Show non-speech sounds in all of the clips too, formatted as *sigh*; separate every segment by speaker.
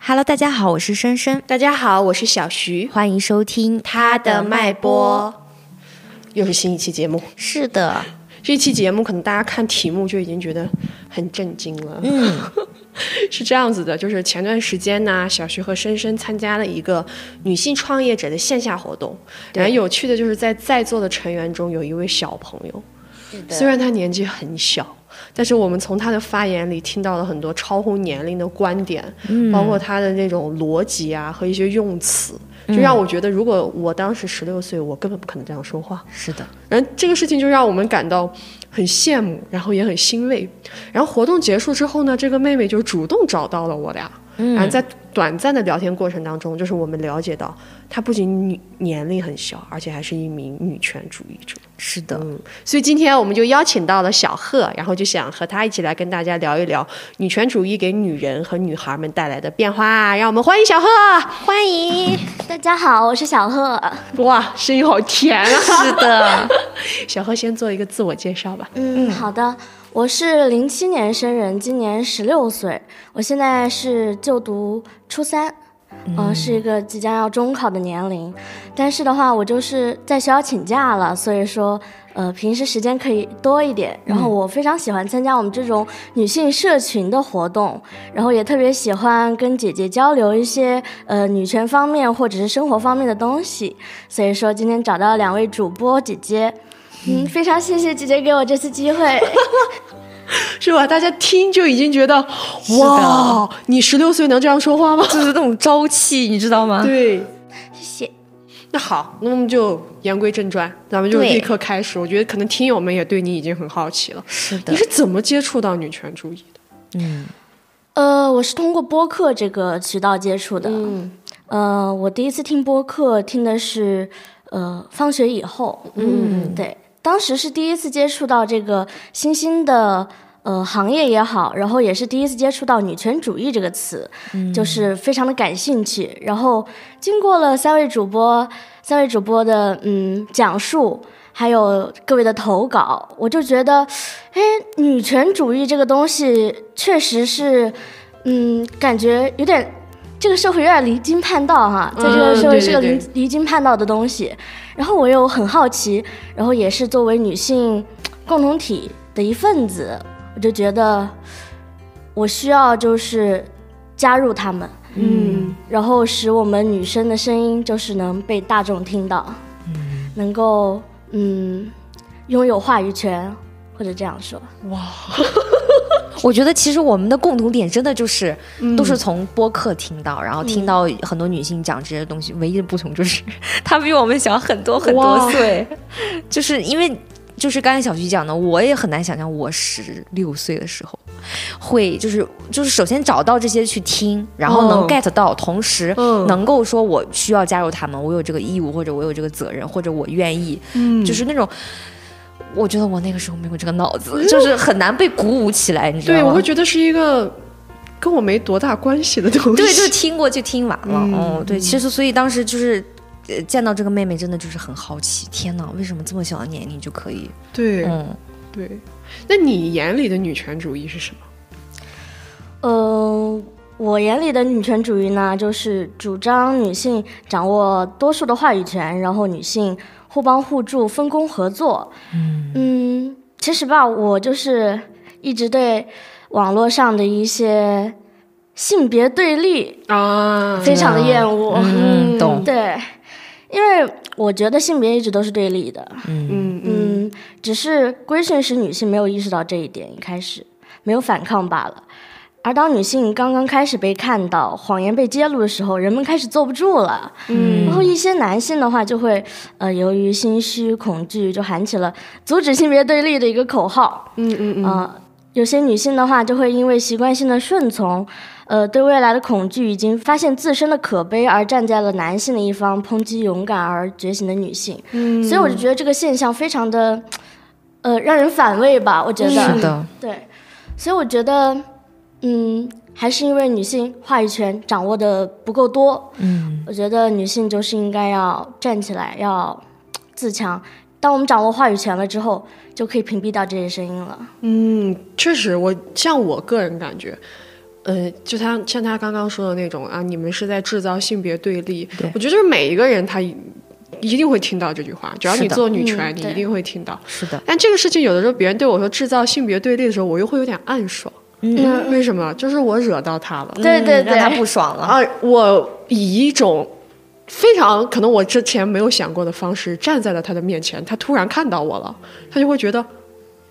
Speaker 1: Hello，大家好，我是深深，
Speaker 2: 大家好，我是小徐，
Speaker 1: 欢迎收听
Speaker 2: 他的脉搏，又是新一期节目。
Speaker 1: 是的，
Speaker 2: 这期节目可能大家看题目就已经觉得很震惊了。
Speaker 1: 嗯，*laughs*
Speaker 2: 是这样子的，就是前段时间呢，小徐和深深参加了一个女性创业者的线下活动。然后有趣的就是在在座的成员中有一位小朋友，虽然他年纪很小。但是我们从他的发言里听到了很多超乎年龄的观点，包括他的那种逻辑啊和一些用词，就让我觉得，如果我当时十六岁，我根本不可能这样说话。
Speaker 1: 是的，
Speaker 2: 然后这个事情就让我们感到很羡慕，然后也很欣慰。然后活动结束之后呢，这个妹妹就主动找到了我俩，然后在短暂的聊天过程当中，就是我们了解到，她不仅女年龄很小，而且还是一名女权主义者。
Speaker 1: 是的，
Speaker 2: 所以今天我们就邀请到了小贺，然后就想和他一起来跟大家聊一聊女权主义给女人和女孩们带来的变化。让我们欢迎小贺，
Speaker 1: 欢迎
Speaker 3: 大家好，我是小贺。
Speaker 2: 哇，声音好甜啊！
Speaker 1: 是的，*laughs*
Speaker 2: 小贺先做一个自我介绍吧。
Speaker 3: 嗯，好的，我是零七年生人，今年十六岁，我现在是就读初三。嗯，是一个即将要中考的年龄，但是的话，我就是在学校请假了，所以说，呃，平时时间可以多一点。然后我非常喜欢参加我们这种女性社群的活动，然后也特别喜欢跟姐姐交流一些呃女权方面或者是生活方面的东西。所以说今天找到两位主播姐姐，嗯，非常谢谢姐姐给我这次机会。*laughs*
Speaker 2: 是吧？大家听就已经觉得，哇，你十六岁能这样说话吗？
Speaker 1: 就是那种朝气，你知道吗？
Speaker 2: 对，
Speaker 3: 谢谢。
Speaker 2: 那好，那我们就言归正传，咱们就立刻开始。我觉得可能听友们也对你已经很好奇了。
Speaker 1: 是的，
Speaker 2: 你是怎么接触到女权主义的？
Speaker 3: 嗯，呃，我是通过播客这个渠道接触的。嗯，呃，我第一次听播客听的是呃放学以后。嗯，对。当时是第一次接触到这个新兴的呃行业也好，然后也是第一次接触到女权主义这个词，就是非常的感兴趣。然后经过了三位主播三位主播的嗯讲述，还有各位的投稿，我就觉得，哎，女权主义这个东西确实是，嗯，感觉有点这个社会有点离经叛道哈，在这个社会是个离离经叛道的东西。然后我又很好奇，然后也是作为女性共同体的一份子，我就觉得我需要就是加入他们，嗯，然后使我们女生的声音就是能被大众听到，嗯，能够嗯拥有话语权，或者这样说，哇。*laughs*
Speaker 1: 我觉得其实我们的共同点真的就是都是从播客听到，然后听到很多女性讲这些东西，唯一的不同就是 *laughs* 她比我们小很多很多岁。就是因为就是刚才小徐讲的，我也很难想象我十六岁的时候会就是就是首先找到这些去听，然后能 get 到，同时能够说我需要加入他们，我有这个义务或者我有这个责任或者我愿意，就是那种。我觉得我那个时候没有这个脑子，就是很难被鼓舞起来，你知道吗？
Speaker 2: 对，我会觉得是一个跟我没多大关系的东西。
Speaker 1: 对，就听过就听完了。哦，对，其实所以当时就是见到这个妹妹，真的就是很好奇。天哪，为什么这么小的年龄就可以？
Speaker 2: 对，嗯，对。那你眼里的女权主义是什么？
Speaker 3: 呃，我眼里的女权主义呢，就是主张女性掌握多数的话语权，然后女性。互帮互助，分工合作。嗯嗯，其实吧，我就是一直对网络上的一些性别对立啊，非常的厌恶。
Speaker 1: 嗯，懂。
Speaker 3: 对，因为我觉得性别一直都是对立的。嗯嗯，只是规训时女性没有意识到这一点，一开始没有反抗罢了。而当女性刚刚开始被看到，谎言被揭露的时候，人们开始坐不住了。嗯，然后一些男性的话就会，呃，由于心虚恐惧，就喊起了阻止性别对立的一个口号。嗯嗯嗯。啊，有些女性的话就会因为习惯性的顺从，呃，对未来的恐惧，已经发现自身的可悲，而站在了男性的一方，抨击勇敢而觉醒的女性。嗯，所以我就觉得这个现象非常的，呃，让人反胃吧。我觉得
Speaker 1: 是的。
Speaker 3: 对，所以我觉得。嗯，还是因为女性话语权掌握的不够多。嗯，我觉得女性就是应该要站起来，要自强。当我们掌握话语权了之后，就可以屏蔽掉这些声音了。
Speaker 2: 嗯，确实，我像我个人感觉，呃，就他像他刚刚说的那种啊，你们是在制造性别对立。
Speaker 1: 对
Speaker 2: 我觉得就是每一个人他一一定会听到这句话，只要你做女权，
Speaker 3: 嗯
Speaker 2: 你一定会听到。
Speaker 1: 是的，
Speaker 2: 但这个事情有的时候别人对我说制造性别对立的时候，我又会有点暗爽。嗯，为什么？就是我惹到他了。
Speaker 3: 对对
Speaker 1: 对让他不爽了。
Speaker 2: 啊，我以一种非常可能我之前没有想过的方式站在了他的面前，他突然看到我了，他就会觉得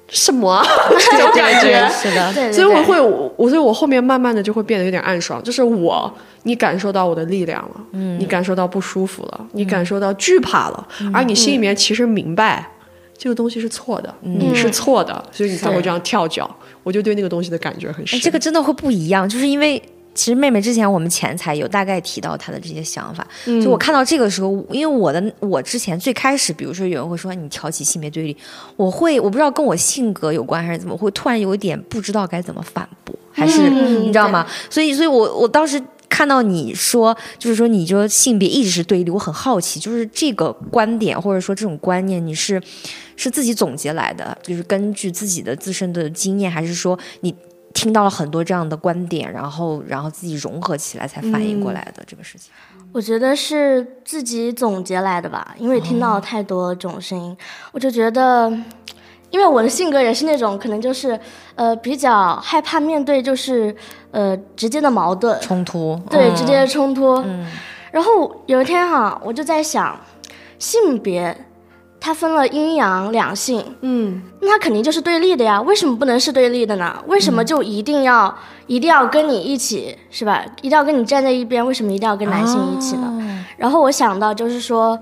Speaker 2: 什么 *laughs* 啊这种感觉。
Speaker 1: 是的，
Speaker 3: 对对，
Speaker 2: 所以我会，我所以我后面慢慢的就会变得有点暗爽，就是我，你感受到我的力量了，嗯，你感受到不舒服了，你感受到惧怕了，而你心里面其实明白。这个东西是错的，你是错的，所以你才会这样跳脚。我就对那个东西的感觉很
Speaker 1: 哎，
Speaker 2: 深。
Speaker 1: 这个真的会不一样，就是因为其实妹妹之前我们前才有大概提到她的这些想法，就我看到这个时候，因为我的我之前最开始，比如说有人会说你挑起性别对立，我会我不知道跟我性格有关还是怎么，会突然有一点不知道该怎么反驳，还是、
Speaker 3: 嗯
Speaker 1: 你知道吗？所以所以我我当时。看到你说，就是说，你说性别一直是对立，我很好奇，就是这个观点或者说这种观念，你是是自己总结来的，就是根据自己的自身的经验，还是说你听到了很多这样的观点，然后然后自己融合起来才反应过来的、这个事情？
Speaker 3: 我觉得是自己总结来的吧，因为听到太多这种声音，我就觉得，因为我的性格也是那种可能就是呃比较害怕面对就是呃直接的矛盾，
Speaker 1: 冲突，
Speaker 3: 对、
Speaker 1: 嗯
Speaker 3: 直接的冲突。然后有一天哈，我就在想，性别它分了阴阳两性，
Speaker 2: 嗯，
Speaker 3: 那它肯定就是对立的呀，为什么不能是对立的呢？为什么就一定要、一定要跟你一起，是吧？一定要跟你站在一边？为什么一定要跟男性一起呢？然后我想到就是说，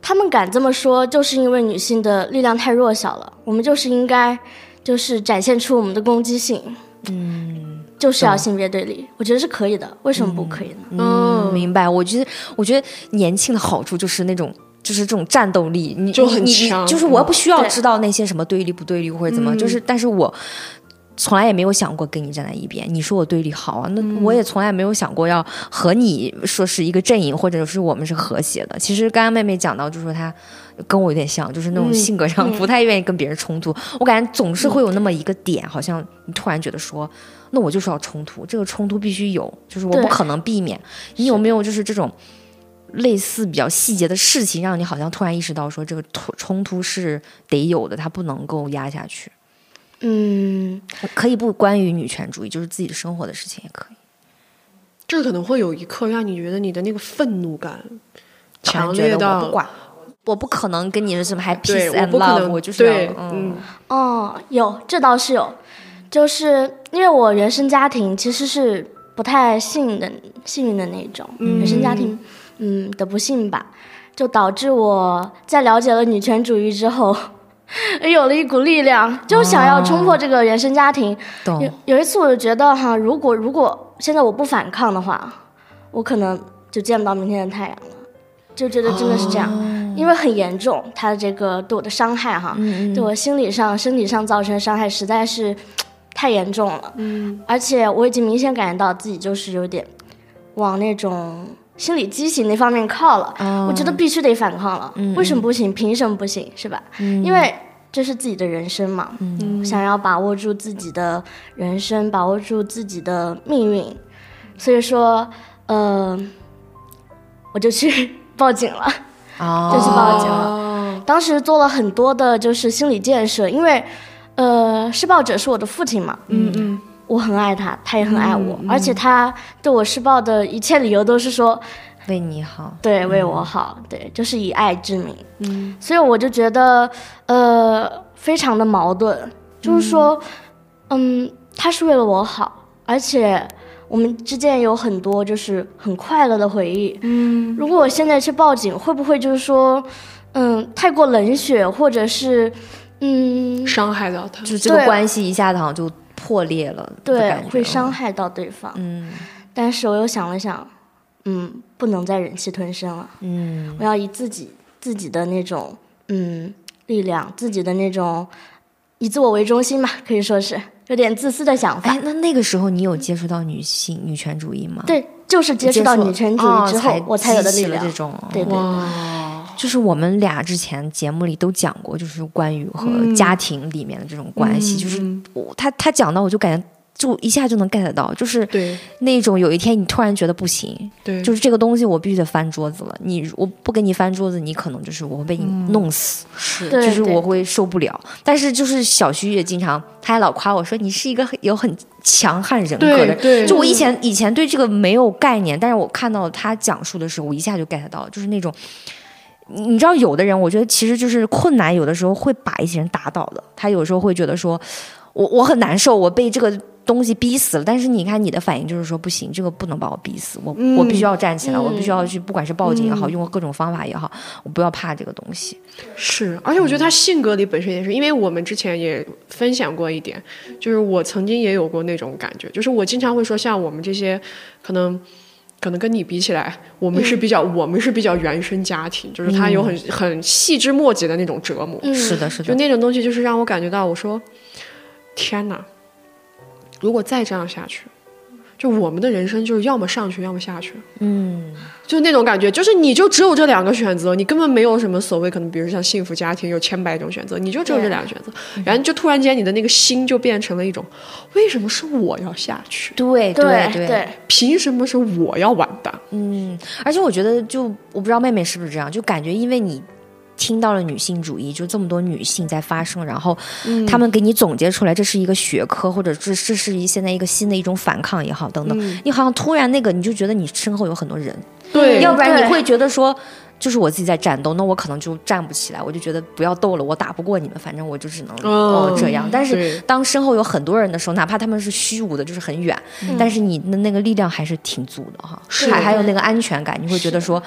Speaker 3: 他们敢这么说，就是因为女性的力量太弱小了，我们就是应该就是展现出我们的攻击性，嗯，就是要性别对立，我觉得是可以的，为什么不可以呢？
Speaker 1: 嗯，明白。我觉得，我觉得年轻的好处就是那种。就是这种战斗力，你
Speaker 2: 就很强
Speaker 1: 就是我不需要知道那些什么对立不对立或者怎么，就是但是我从来也没有想过跟你站在一边。你说我对立好啊，那我也从来没有想过要和你说是一个阵营，或者是我们是和谐的。其实刚刚妹妹讲到，就说她跟我有点像，就是那种性格上不太愿意跟别人冲突。我感觉总是会有那么一个点，好像你突然觉得说，那我就是要冲突，这个冲突必须有，就是我不可能避免。你有没有就是这种？类似比较细节的事情，让你好像突然意识到说，这个冲冲突是得有的，它不能够压下去。
Speaker 3: 嗯，
Speaker 1: 可以不关于女权主义，就是自己的生活的事情也可以。
Speaker 2: 这可能会有一刻让你觉得你的那个愤怒感强烈到
Speaker 1: 不管，我不可能跟你们什么还
Speaker 2: 对
Speaker 1: peace
Speaker 2: 我
Speaker 1: and
Speaker 2: 不可
Speaker 1: love，
Speaker 2: 能
Speaker 1: 我就是要
Speaker 2: 对
Speaker 1: 嗯。
Speaker 3: 哦，有，这倒是有，就是因为我原生家庭其实是不太幸运的幸运的那种，原生家庭嗯的不幸吧，就导致我在了解了女权主义之后，*laughs* 有了一股力量，就想要冲破这个原生家庭。有
Speaker 1: 懂
Speaker 3: 有一次我就觉得哈，如果如果现在我不反抗的话，我可能就见不到明天的太阳了，就觉得真的是这样，因为很严重，他的这个对我的伤害哈，对我心理上、身体上造成的伤害实在是太严重了。嗯，而且我已经明显感觉到自己就是有点往那种心理畸形那方面靠了。我觉得必须得反抗了，为什么不行？凭什么不行？是吧？因为这是自己的人生嘛，想要把握住自己的人生，把握住自己的命运，所以说，呃，我就去 *laughs* 报警了。
Speaker 1: 哦
Speaker 3: 就去报警了。
Speaker 2: 哦，
Speaker 3: 当时做了很多的就是心理建设，因为，呃，施暴者是我的父亲嘛，
Speaker 2: 嗯嗯，
Speaker 3: 我很爱他，他也很爱我，而且他对我施暴的一切理由都是说，
Speaker 1: 为你好，
Speaker 3: 对，为我好，对，就是以爱之名。嗯，所以我就觉得，呃，非常的矛盾，就是说，嗯，他是为了我好，而且我们之间有很多就是很快乐的回忆。嗯，如果我现在去报警，会不会就是说，嗯，太过冷血，或者是，嗯，
Speaker 2: 伤害到他？
Speaker 1: 就。这个关系一下子好像就破裂了
Speaker 3: 对，会伤害到对方。
Speaker 1: 嗯
Speaker 3: 但是我又想了想，嗯，不能再忍气吞声了。
Speaker 1: 嗯
Speaker 3: 我要以自己自己的那种嗯力量，自己的那种以自我为中心嘛，可以说是有点自私的想法。
Speaker 1: 哎，那那个时候你有接触到女性女权主义吗？
Speaker 3: 对，就是接触到女权主义之后，
Speaker 1: 哦
Speaker 3: 我才有的力量。
Speaker 1: 这种
Speaker 3: 对对
Speaker 2: 哇，
Speaker 1: 就是我们俩之前节目里都讲过，就是关于和家庭里面的这种关系，就是我他他讲到，我就感觉就一下就能 get 到，就是那种有一天你突然觉得不行，
Speaker 2: 对，
Speaker 1: 就是这个东西我必须得翻桌子了。你我不给你翻桌子，你可能就是我会被你弄死，
Speaker 2: 是 *laughs*
Speaker 1: 就是我会受不了。但是就是小徐也经常，他还老夸我说你是一个很有很强悍人格的人。
Speaker 2: 对对，
Speaker 1: 就我以前以前对这个没有概念，但是我看到他讲述的时候，我一下就 get 到，就是那种。你你知道，有的人，我觉得其实就是困难，有的时候会把一些人打倒的。他有时候会觉得说，我我很难受，我被这个东西逼死了。但是你看你的反应就是说，不行，这个不能把我逼死，我、我必须要站起来，我必须要去，不管是报警也好，用各种方法也好，我不要怕这个东西。
Speaker 2: 是，而且我觉得他性格里本身也是，因为我们之前也分享过一点，就是我曾经也有过那种感觉，就是我经常会说，像我们这些可能。可能跟你比起来，我们是比较，我们是比较原生家庭，就是他有很很细枝末节的那种折磨，
Speaker 1: 是的，是的，
Speaker 2: 就那种东西，就是让我感觉到，我说，天哪，如果再这样下去，就我们的人生就是要么上去，要么下去，
Speaker 1: 嗯，
Speaker 2: 就那种感觉，就是你就只有这两个选择，你根本没有什么所谓可能，比如像幸福家庭有千百种选择，你就只有这两个选择，然后就突然间你的那个心就变成了一种，为什么是我要下去？
Speaker 1: 对
Speaker 3: 对
Speaker 1: 对
Speaker 3: 对，
Speaker 2: 凭什么是我要完蛋？
Speaker 1: 嗯，而且我觉得就我不知道妹妹是不是这样，就感觉因为你。听到了女性主义，就这么多女性在发声，然后他们给你总结出来，这是一个学科，或者这这是一现在一个新的一种反抗也好，等等。你好像突然那个，你就觉得你身后有很多人，
Speaker 2: 对，
Speaker 1: 要不然你会觉得说，就是我自己在战斗，那我可能就站不起来，我就觉得不要斗了，我打不过你们，反正我就只能哦这样。但是当身后有很多人的时候，哪怕他们是虚无的，就是很远，但是你的那个力量还是挺足的哈，
Speaker 2: 是。
Speaker 1: 还还有那个安全感，你会觉得说，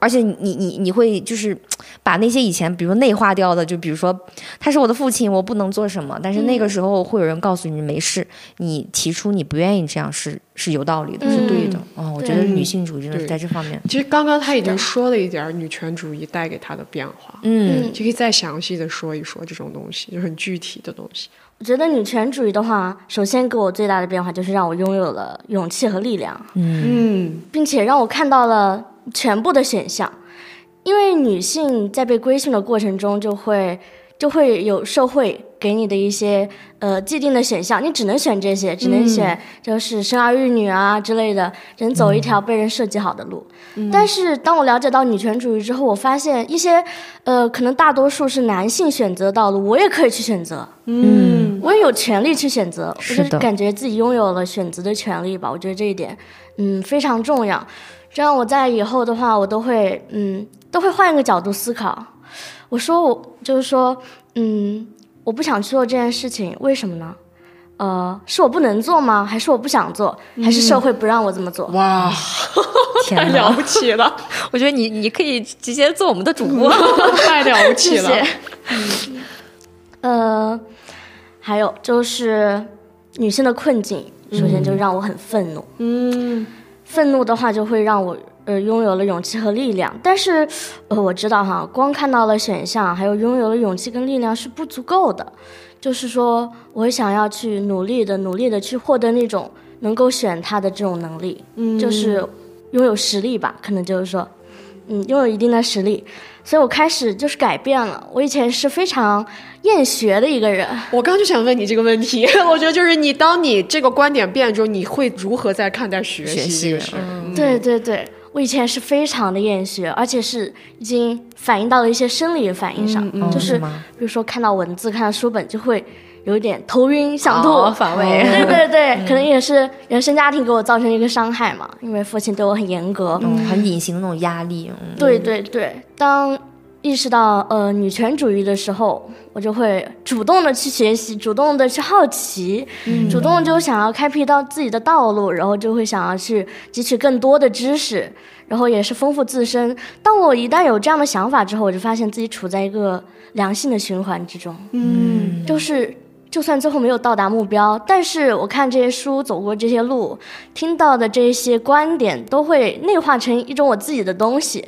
Speaker 1: 而且你你你会就是把那些以前比如内化掉的，就比如说他是我的父亲，我不能做什么，但是那个时候会有人告诉你没事，你提出你不愿意这样是是有道理的，是对的。哦，我觉得女性主义真的是在这方面，
Speaker 2: 其实刚刚他已经说了一点女权主义带给他的变化，
Speaker 1: 嗯。
Speaker 2: 就可以再详细的说一说这种东西，就很具体的东西。
Speaker 3: 我觉得女权主义的话，首先给我最大的变化就是让我拥有了勇气和力量，
Speaker 2: 嗯，
Speaker 3: 并且让我看到了全部的选项。因为女性在被规训的过程中，就会就会有社会给你的一些呃既定的选项，你只能选这些，只能选就是生儿育女啊之类的，只能走一条被人设计好的路。但是当我了解到女权主义之后，我发现一些呃可能大多数是男性选择的道路，我也可以去选择。
Speaker 1: 嗯
Speaker 3: 我也有权利去选择，我
Speaker 1: 是
Speaker 3: 感觉自己拥有了选择的权利吧。我觉得这一点，嗯，非常重要。这样我在以后的话，我都会，嗯，都会换一个角度思考。我说我就是说，嗯，我不想去做这件事情，为什么呢？呃，是我不能做吗？还是我不想做？还是社会不让我这么做？
Speaker 2: 哇，太了不起了，*laughs*
Speaker 1: 我觉得你你可以直接做我们的主播。*laughs*
Speaker 2: 太了不起
Speaker 3: 谢
Speaker 2: 了。
Speaker 3: 谢。呃，还有就是女性的困境，首先就让我很愤怒。
Speaker 2: 嗯，
Speaker 3: 愤怒的话，就会让我呃拥有了勇气和力量。但是，呃，我知道哈，光看到了选项，还有拥有了勇气跟力量是不足够的。就是说，我想要去努力的、努力的去获得那种能够选他的这种能力，嗯，就是拥有实力吧，可能就是说，嗯，拥有一定的实力。所以我开始就是改变了。我以前是非常厌学的一个人，
Speaker 2: 我刚就想问你这个问题，*laughs* 我觉得就是你当你这个观点变之后，你会如何在看待学
Speaker 1: 学
Speaker 2: 习这个事？嗯。
Speaker 3: 对对对，我以前是非常的厌学，而且是已经反映到了一些生理反应上，
Speaker 1: 哦
Speaker 3: 就是比如说看到文字、看到书本就会有一点头晕、想吐、
Speaker 1: 哦。反 *laughs* 胃
Speaker 3: 对对对，可能也是原生家庭给我造成一个伤害嘛，因为父亲对我很严格。
Speaker 1: 嗯，很隐形的那种压力。嗯。
Speaker 3: 对对对，当意识到呃女权主义的时候，我就会主动的去学习，主动的去好奇，主动就想要开辟到自己的道路，然后就会想要去汲取更多的知识，然后也是丰富自身。当我一旦有这样的想法之后，我就发现自己处在一个良性的循环之中，
Speaker 2: 嗯，
Speaker 3: 就是。就算最后没有到达目标，但是我看这些书，走过这些路，听到的这些观点，都会内化成一种我自己的东西。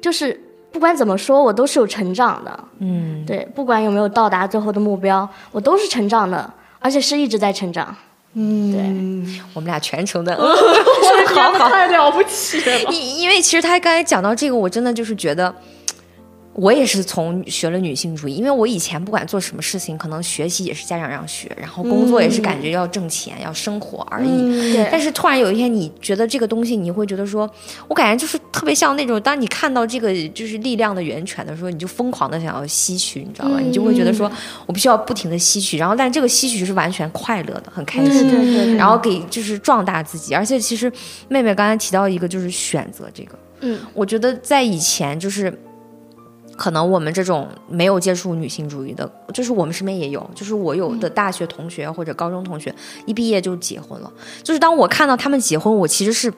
Speaker 3: 就是不管怎么说，我都是有成长的。
Speaker 1: 嗯，
Speaker 3: 对，不管有没有到达最后的目标，我都是成长的，而且是一直在成长。嗯，对，
Speaker 1: 我们俩全程的，*laughs*
Speaker 2: 我的太了不起了！
Speaker 1: 因因为其实他刚才讲到这个，我真的就是觉得，我也是从学了女性主义，因为我以前不管做什么事情，可能学习也是家长让学，然后工作也是感觉要挣钱、要生活而已。
Speaker 3: 对
Speaker 1: 但是突然有一天，你觉得这个东西，你会觉得说，我感觉就是特别像那种，当你看到这个就是力量的源泉的时候，你就疯狂的想要吸取，你知道吧？你就会觉得说我必须要不停的吸取，然后但这个吸取是完全快乐的，很开心。
Speaker 3: 对对对
Speaker 1: 然后给就是壮大自己，而且其实妹妹刚才提到一个就是选择这个，
Speaker 3: 嗯，
Speaker 1: 我觉得在以前就是。可能我们这种没有接触女性主义的，就是我们身边也有，就是我有的大学同学或者高中同学，一毕业就结婚了。就是当我看到他们结婚，我其实是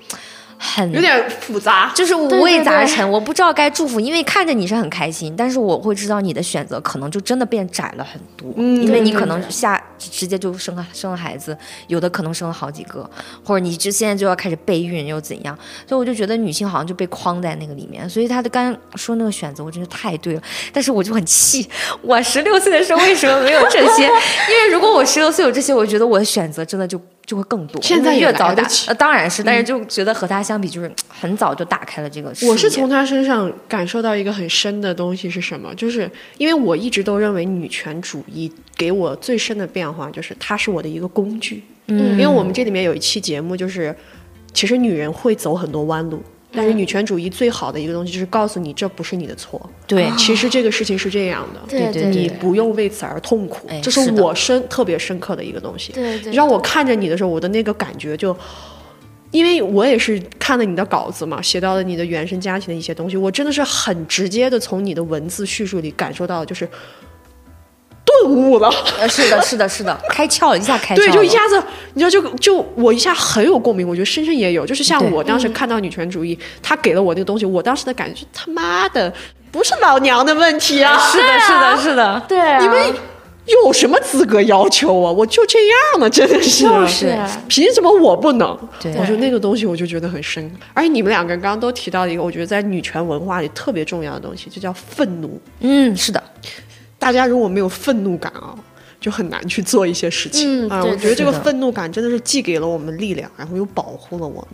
Speaker 1: 很
Speaker 2: 有点复杂。
Speaker 1: 就是五
Speaker 3: 对
Speaker 1: 味
Speaker 3: 对对
Speaker 1: 杂陈，我不知道该祝福，因为看着你是很开心，但是我会知道你的选择可能就真的变窄了很多，
Speaker 2: 嗯
Speaker 1: 因为你可能下直接就生了生了孩子，有的可能生了好几个，或者你就现在就要开始备孕又怎样，所以我就觉得女性好像就被框在那个里面，所以她的刚刚说那个选择，我真的太对了，但是我就很气，我十六岁的时候为什么没有这些？*laughs* 因为如果我十六岁有这些，我觉得我的选择真的就就会更多，
Speaker 2: 现在
Speaker 1: 越早打呃，当然是，但是就觉得和他相比，就是 *tsk* 很早就打开了这个。
Speaker 2: 我是从他身上感受到一个很深的东西是什么？就是因为我一直都认为女权主义给我最深的变化就是它是我的一个工具。
Speaker 1: 嗯
Speaker 2: 因为我们这里面有一期节目就是，其实女人会走很多弯路，但是女权主义最好的一个东西就是告诉你这不是你的错，
Speaker 1: 对。
Speaker 2: 其实这个事情是这样的。
Speaker 3: 对
Speaker 1: 对
Speaker 2: 你不用为此而痛苦，
Speaker 1: 哎
Speaker 2: 这是我深特别深刻的一个东西。
Speaker 3: 对对，
Speaker 2: 让我看着你的时候，我的那个感觉就，因为我也是看了你的稿子嘛，写到了你的原生家庭的一些东西，我真的是很直接的从你的文字叙述里感受到，就是顿悟了。*laughs*
Speaker 1: 呃，是的，是的，是的，开窍，一下开窍。
Speaker 2: 对，就一下子，你知道，就就我一下很有共鸣。我觉得深深也有，就是像我当时看到女权主义，他给了我那个东西，我当时的感觉是他妈的不是老娘的问题啊！
Speaker 1: 是的，是的，是的，
Speaker 3: 对啊，
Speaker 2: 你们有什么资格要求我？我就这样了，真的是。
Speaker 3: 就是
Speaker 2: 凭什么我不能？
Speaker 1: 对
Speaker 2: 我觉得那个东西我就觉得很深。而且你们两个人刚刚都提到了一个，我觉得在女权文化里特别重要的东西，就叫愤怒。
Speaker 1: 嗯，是的，
Speaker 2: 大家如果没有愤怒感啊，就很难去做一些事情啊。
Speaker 3: 嗯对
Speaker 2: 我觉得这个愤怒感真的是既给了我们力量，然后又保护了我们。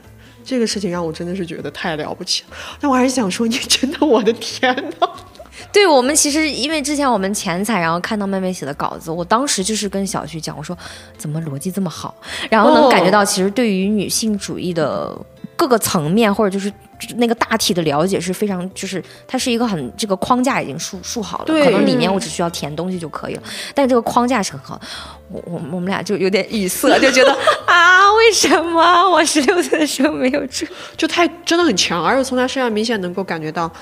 Speaker 2: 这个事情让我真的是觉得太了不起了。但我还是想说，你真的，我的天呐！*laughs*
Speaker 1: 对我们其实因为之前我们前采，然后看到妹妹写的稿子，我当时就是跟小徐讲，我说怎么逻辑这么好，然后能感觉到其实对于女性主义的各个层面或者就是。那个大体的了解是非常，就是它是一个很这个框架已经竖竖好了，可能里面我只需要填东西就可以了，但这个框架是很好的。我我我们俩就有点语塞，就觉得 *laughs* 啊，为什么我十六岁的时候没有这？*laughs*
Speaker 2: 就太真的很强，而且从他身上明显能够感觉到，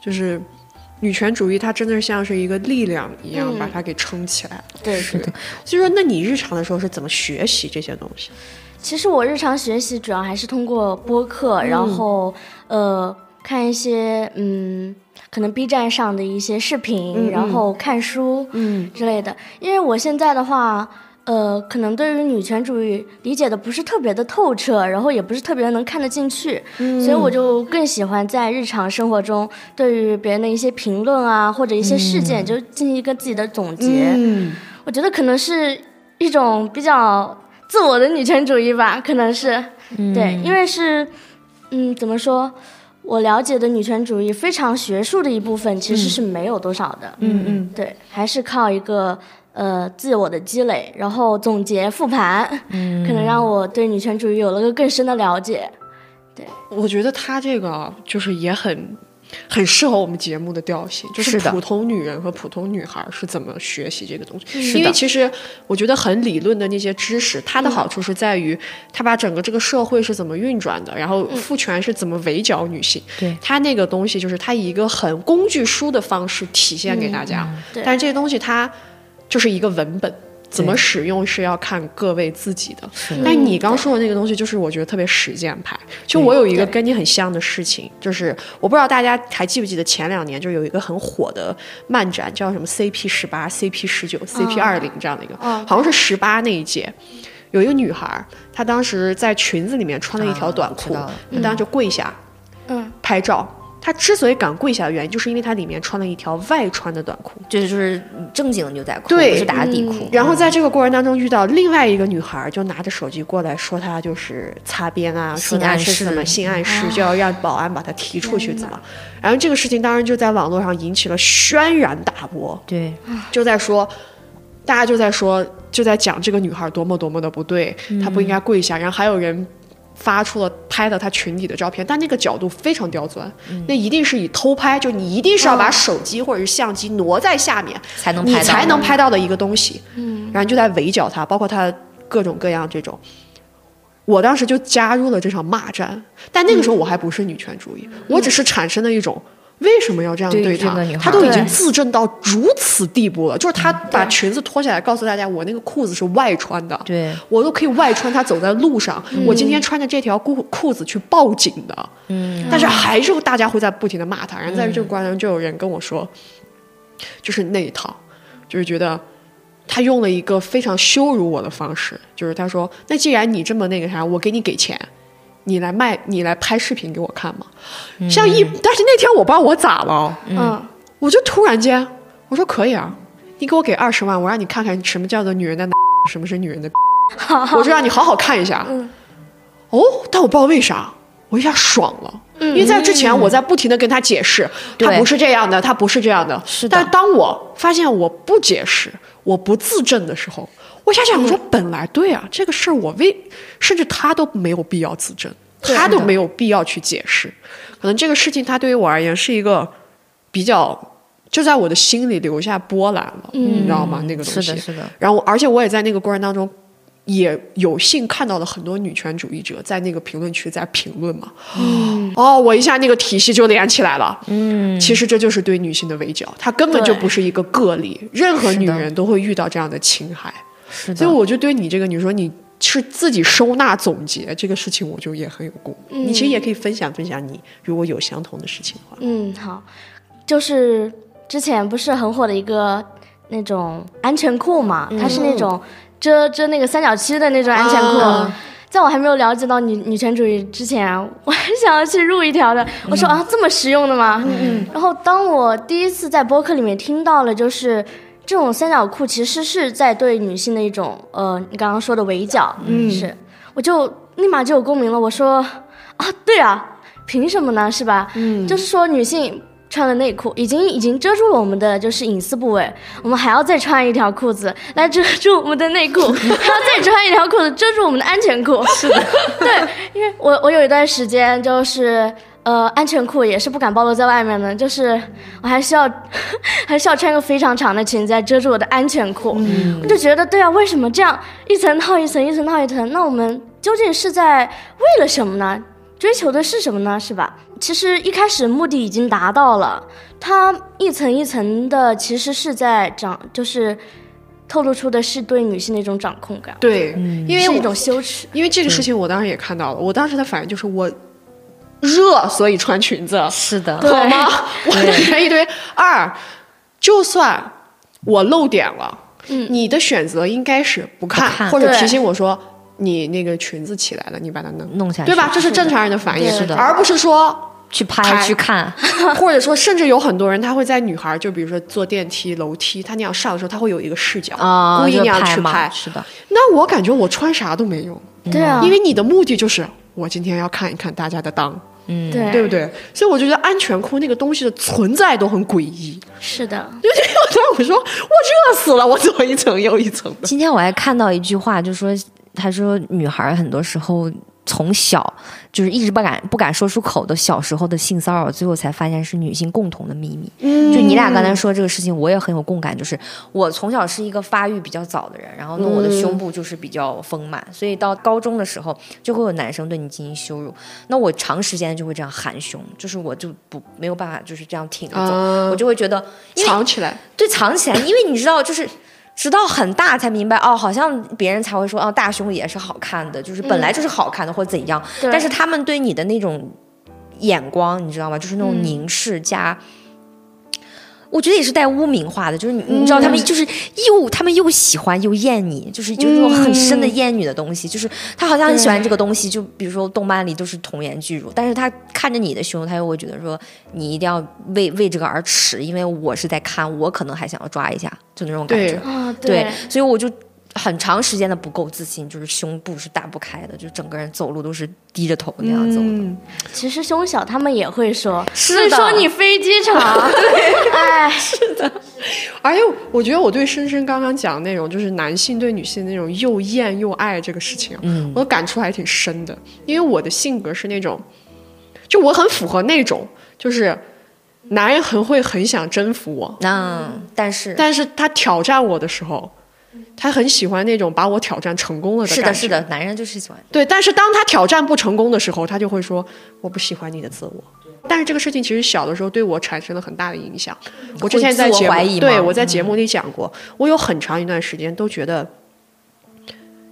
Speaker 2: 就是女权主义，它真的是像是一个力量一样，
Speaker 3: 嗯
Speaker 2: 把它给撑起来。
Speaker 3: 对
Speaker 2: 是的。所以说，那你日常的时候是怎么学习这些东西？
Speaker 3: 其实我日常学习主要还是通过播客，然后呃看一些嗯，可能 B 站上的一些视频，然后看书
Speaker 2: 嗯。
Speaker 3: 之类的。因为我现在的话，呃，可能对于女权主义理解的不是特别的透彻，然后也不是特别能看得进去，所以我就更喜欢在日常生活中对于别人的一些评论啊，或者一些事件，就进行一个自己的总结。
Speaker 2: 嗯，
Speaker 3: 我觉得可能是一种比较自我的女权主义吧，可能是，对，因为是，嗯，怎么说？我了解的女权主义非常学术的一部分，其实是没有多少的，
Speaker 2: 嗯嗯，
Speaker 3: 对，还是靠一个呃自我的积累，然后总结复盘，可能让我对女权主义有了个更深的了解。
Speaker 2: 对我觉得他这个啊就是也很。很适合我们节目的调性，就是普通女人和普通女孩是怎么学习这个东西。
Speaker 1: 是的
Speaker 2: 因为其实我觉得很理论的那些知识，它的好处是在于它把整个这个社会是怎么运转的，然后父权是怎么围剿女性。
Speaker 1: 对
Speaker 2: 它那个东西就是它以一个很工具书的方式体现给大家，
Speaker 3: 对
Speaker 2: 但是这些东西它就是一个文本。怎么使用是要看各位自己的，但你刚说的那个东西，就是我觉得特别实践派。就我有一个跟你很像的事情，就是我不知道大家还记不记得前两年就有一个很火的漫展，叫什么 CP 十八、CP 十九、CP 二零这样的一个，
Speaker 3: 哦
Speaker 2: 好像是十八那一届，有一个女孩，她当时在裙子里面穿了一条短裤，她当时就跪下
Speaker 3: 嗯。
Speaker 2: 拍照，她之所以敢跪下的原因，就是因为她里面穿了一条外穿的短裤，
Speaker 1: 就是就是正经的牛仔裤，
Speaker 2: 对
Speaker 1: 不是打底裤。
Speaker 2: 然后在这个过程当中遇到另外一个女孩，就拿着手机过来说她就是擦边啊，说她是什么性暗示，就要让保安把她提出去，怎么？然后这个事情当然就在网络上引起了轩然大波，
Speaker 1: 对，
Speaker 2: 就在说，大家就在说，就在讲这个女孩多么多么的不对，她不应该跪下。然后还有人发出了拍的他裙底的照片，但那个角度非常刁钻，那一定是以偷拍，就你一定是要把手机或者是相机挪在下面，你
Speaker 1: 才能拍到
Speaker 2: 才能拍到的一个东西。嗯，然后就在围剿他，包括他各种各样这种。我当时就加入了这场骂战，但那个时候我还不是女权主义，我只是产生了一种为什么要这样
Speaker 1: 对
Speaker 2: 对她
Speaker 1: 这个女？孩。
Speaker 2: 她都已经自证到如此地步了，就是她把裙子脱下来，告诉大家我那个裤子是外穿的，
Speaker 1: 对。
Speaker 2: 我都可以外穿它走在路上，我今天穿着这条裤裤子去报警的，嗯，但是还是大家会在不停的骂她，然后在这个过程中就有人跟我说，就是那一套，就是觉得。他用了一个非常羞辱我的方式，就是他说：“那既然你这么那个啥，我给你给钱，你来卖，你来拍视频给我看嘛。像一，但是那天我不知道我咋了，
Speaker 3: 嗯，
Speaker 2: 我就突然间我说可以啊，你给我给二十万，我让你看看什么叫做女人的，*laughs* 什么是女人的，*laughs* *laughs* 我就让你好好看一下。哦，但我不知道为啥，我一下爽了。因为在之前我在不停的跟他解释，他不是这样的，他不是这样的。
Speaker 1: 是的。
Speaker 2: 但当我发现我不解释，我不自证的时候，我想想，我说本来对啊，这个事儿我为甚至他都没有必要自证，他都没有必要去解释。可能这个事情，它对于我而言是一个比较，就在我的心里留下波澜了，你知道吗？那个东西。
Speaker 1: 是的，是的，
Speaker 2: 然后，而且我也在那个过程当中，也有幸看到了很多女权主义者在那个评论区在评论嘛。哦，我一下那个体系就连起来了。嗯，其实这就是对女性的围剿，它根本就不是一个个例，任何女人都会遇到这样的侵害。
Speaker 1: 是
Speaker 2: 所以。我就对你这个，你说你是自己收纳总结这个事情，我就也很有共鸣。你其实也可以分享分享你如果有相同的事情的话。
Speaker 3: 嗯，好，就是之前不是很火的一个那种安全裤嘛，它是那种遮遮那个三角区的那种安全裤。
Speaker 2: 啊
Speaker 3: 在我还没有了解到女女权主义之前啊，我还想要去入一条的。我说啊，这么实用的吗？嗯然后当我第一次在播客里面听到了，就是这种三角裤其实是在对女性的一种呃，你刚刚说的围剿，嗯，是，我就立马就有共鸣了。我说啊，对啊，凭什么呢？是吧？嗯，就是说女性。穿的内裤，已经已经遮住了我们的就是隐私部位，我们还要再穿一条裤子来遮住我们的内裤，*laughs* 还要再穿一条裤子遮住我们的安全裤。是的，对，因为我我有一段时间就是呃安全裤也是不敢暴露在外面的，就是我还需要 *laughs* 还需要穿个非常长的裙子来遮住我的安全裤。我就觉得对啊，为什么这样一层套一层，一层套一层？那我们究竟是在为了什么呢？追求的是什么呢？是吧？其实一开始目的已经达到了，它一层一层的，其实是在掌，就是透露出的是对女性的一种掌控感，
Speaker 2: 对，因为
Speaker 3: 是一种羞耻。
Speaker 2: 因为这个事情我当时也看到了，我当时的反应就是我热，所以穿裙子，
Speaker 1: 是的，
Speaker 2: 好吗？*laughs* 我的人一堆。二，就算我漏点了，你的选择应该是不看，
Speaker 1: 不看
Speaker 2: 或者提醒我说你那个裙子起来了，你把它弄
Speaker 1: 弄下去
Speaker 2: 对吧？这是正常人的反应，
Speaker 3: 是
Speaker 1: 的
Speaker 2: 而不是说。
Speaker 1: 去拍
Speaker 2: 拍
Speaker 1: 去看，*laughs*
Speaker 2: 或者说，甚至有很多人，他会在女孩，就比如说坐电梯、楼梯，他那样上的时候，他会有一个视角，
Speaker 1: 啊，
Speaker 2: 故意那样去拍。
Speaker 1: 是的，
Speaker 2: 那我感觉我穿啥都没用，
Speaker 3: 对啊，
Speaker 2: 因为你的目的就是我今天要看一看大家的裆，
Speaker 1: 嗯，
Speaker 3: 对
Speaker 2: 对不对？所以我就觉得安全裤那个东西的存在都很诡异。
Speaker 3: 是的，
Speaker 2: 就这个，突然我说我热死了，我走一层又一层的。
Speaker 1: 今天我还看到一句话，就说他说女孩很多时候从小就是一直不敢不敢说出口的小时候的性骚扰，最后才发现是女性共同的秘密。就你俩刚才说这个事情，我也很有共感。就是我从小是一个发育比较早的人，然后呢，我的胸部就是比较丰满，所以到高中的时候就会有男生对你进行羞辱，那我长时间就会这样含胸，就是我就不没有办法就是这样挺着走，我就会觉得
Speaker 2: 藏起来，
Speaker 1: 对，藏起来，因为你知道，就是直到很大才明白，哦，好像别人才会说，哦，大胸也是好看的，就是本来就是好看的，或怎样。但是他们对你的那种眼光，你知道吗？就是那种凝视加。我觉得也是带污名化的，就是你你知道他们就是又他们又喜欢又厌你，就是就是那种很深的厌女的东西，就是他好像很喜欢这个东西，就比如说动漫里都是童颜巨乳，但是他看着你的胸，他又会觉得说你一定要为为这个而耻，因为我是在看，我可能还想要抓一下，就那种感觉，
Speaker 3: 啊，
Speaker 1: 对，所以我就。很长时间的不够自信，就是胸部是打不开的，就整个人走路都是低着头那样走的。
Speaker 3: 其实胸小他们也会说，
Speaker 1: 是的
Speaker 3: 说你飞机场，*laughs* 对，*laughs* 哎，
Speaker 1: 是的。
Speaker 2: 而且我觉得我对深深刚刚讲的那种，就是男性对女性那种又厌又爱这个事情，嗯，我感触还挺深的。因为我的性格是那种，就我很符合那种，就是男人很会很想征服我，
Speaker 1: 那但是
Speaker 2: 但是他挑战我的时候。他很喜欢那种把我挑战成功了的感觉
Speaker 1: 是的，是的，男人就是喜欢。
Speaker 2: 对，但是当他挑战不成功的时候，他就会说我不喜欢你的自我。但是这个事情其实小的时候对我产生了很大的影响。我之前在节目，对我在节目里讲过，我有很长一段时间都觉得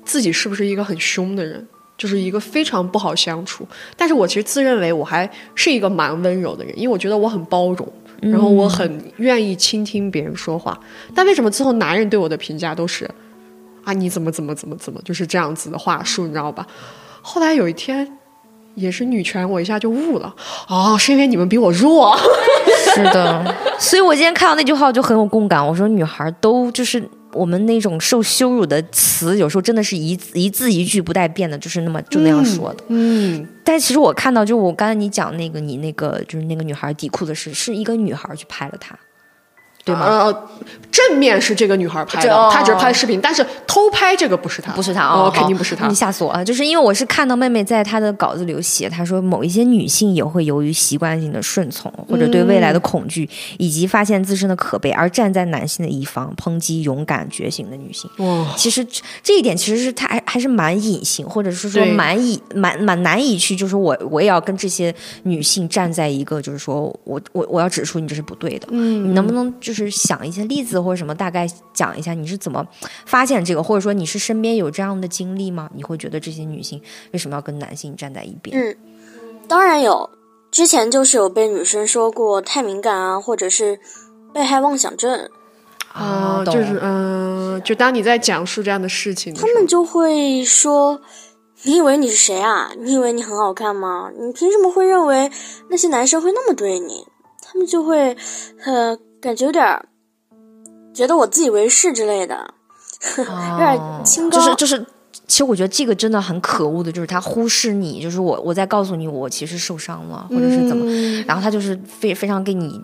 Speaker 2: 自己是不是一个很凶的人，就是一个非常不好相处。但是我其实自认为我还是一个蛮温柔的人，因为我觉得我很包容。然后我很愿意倾听别人说话，但为什么最后男人对我的评价都是，啊你怎么怎么怎么怎么就是这样子的话术，你知道吧？后来有一天，也是女权，我一下就悟了，哦，是因为你们比我弱。
Speaker 1: 是的，*laughs* 所以我今天看到那句话我就很有共感。我说女孩都就是。我们那种受羞辱的词，有时候真的是一一字一句不带变的，就是那么就那样说的。
Speaker 2: 嗯，
Speaker 1: 但其实我看到，就我刚才你讲那个，你那个就是那个女孩底裤的事，是一个女孩去拍了她。对吗？
Speaker 2: 呃，正面是这个女孩拍的，她只是拍视频，但是偷拍这个不是她，
Speaker 1: 不是她哦，
Speaker 2: 肯定不是她。
Speaker 1: 你吓死我了！就是因为我是看到妹妹在她的稿子里有写，她说某一些女性也会由于习惯性的顺从，或者对未来的恐惧，以及发现自身的可悲而站在男性的一方，抨击勇敢觉醒的女性。
Speaker 2: 哇，
Speaker 1: 其实这一点其实是她还还是蛮隐性，或者是说蛮以蛮蛮难以去，就是我我也要跟这些女性站在一个，就是说我我我要指出你这是不对的。嗯，你能不能就是想一些。例子或者什么，大概讲一下你是怎么发现这个，或者说你是身边有这样的经历吗？你会觉得这些女性为什么要跟男性站在一边？
Speaker 3: 嗯，当然有，之前就是有被女生说过太敏感啊，或者是被害妄想症
Speaker 2: 啊，就是嗯，就当你在讲述这样的事情，
Speaker 3: 他们就会说：“你以为你是谁啊？你以为你很好看吗？你凭什么会认为那些男生会那么对你？”他们就会呃，感觉有点。觉得我自以为是之类的，*laughs* 有点清高。
Speaker 1: 就是就是，其实我觉得这个真的很可恶的，就是他忽视你，就是我我在告诉你我其实受伤了，或者是怎么，然后他就是非非常给你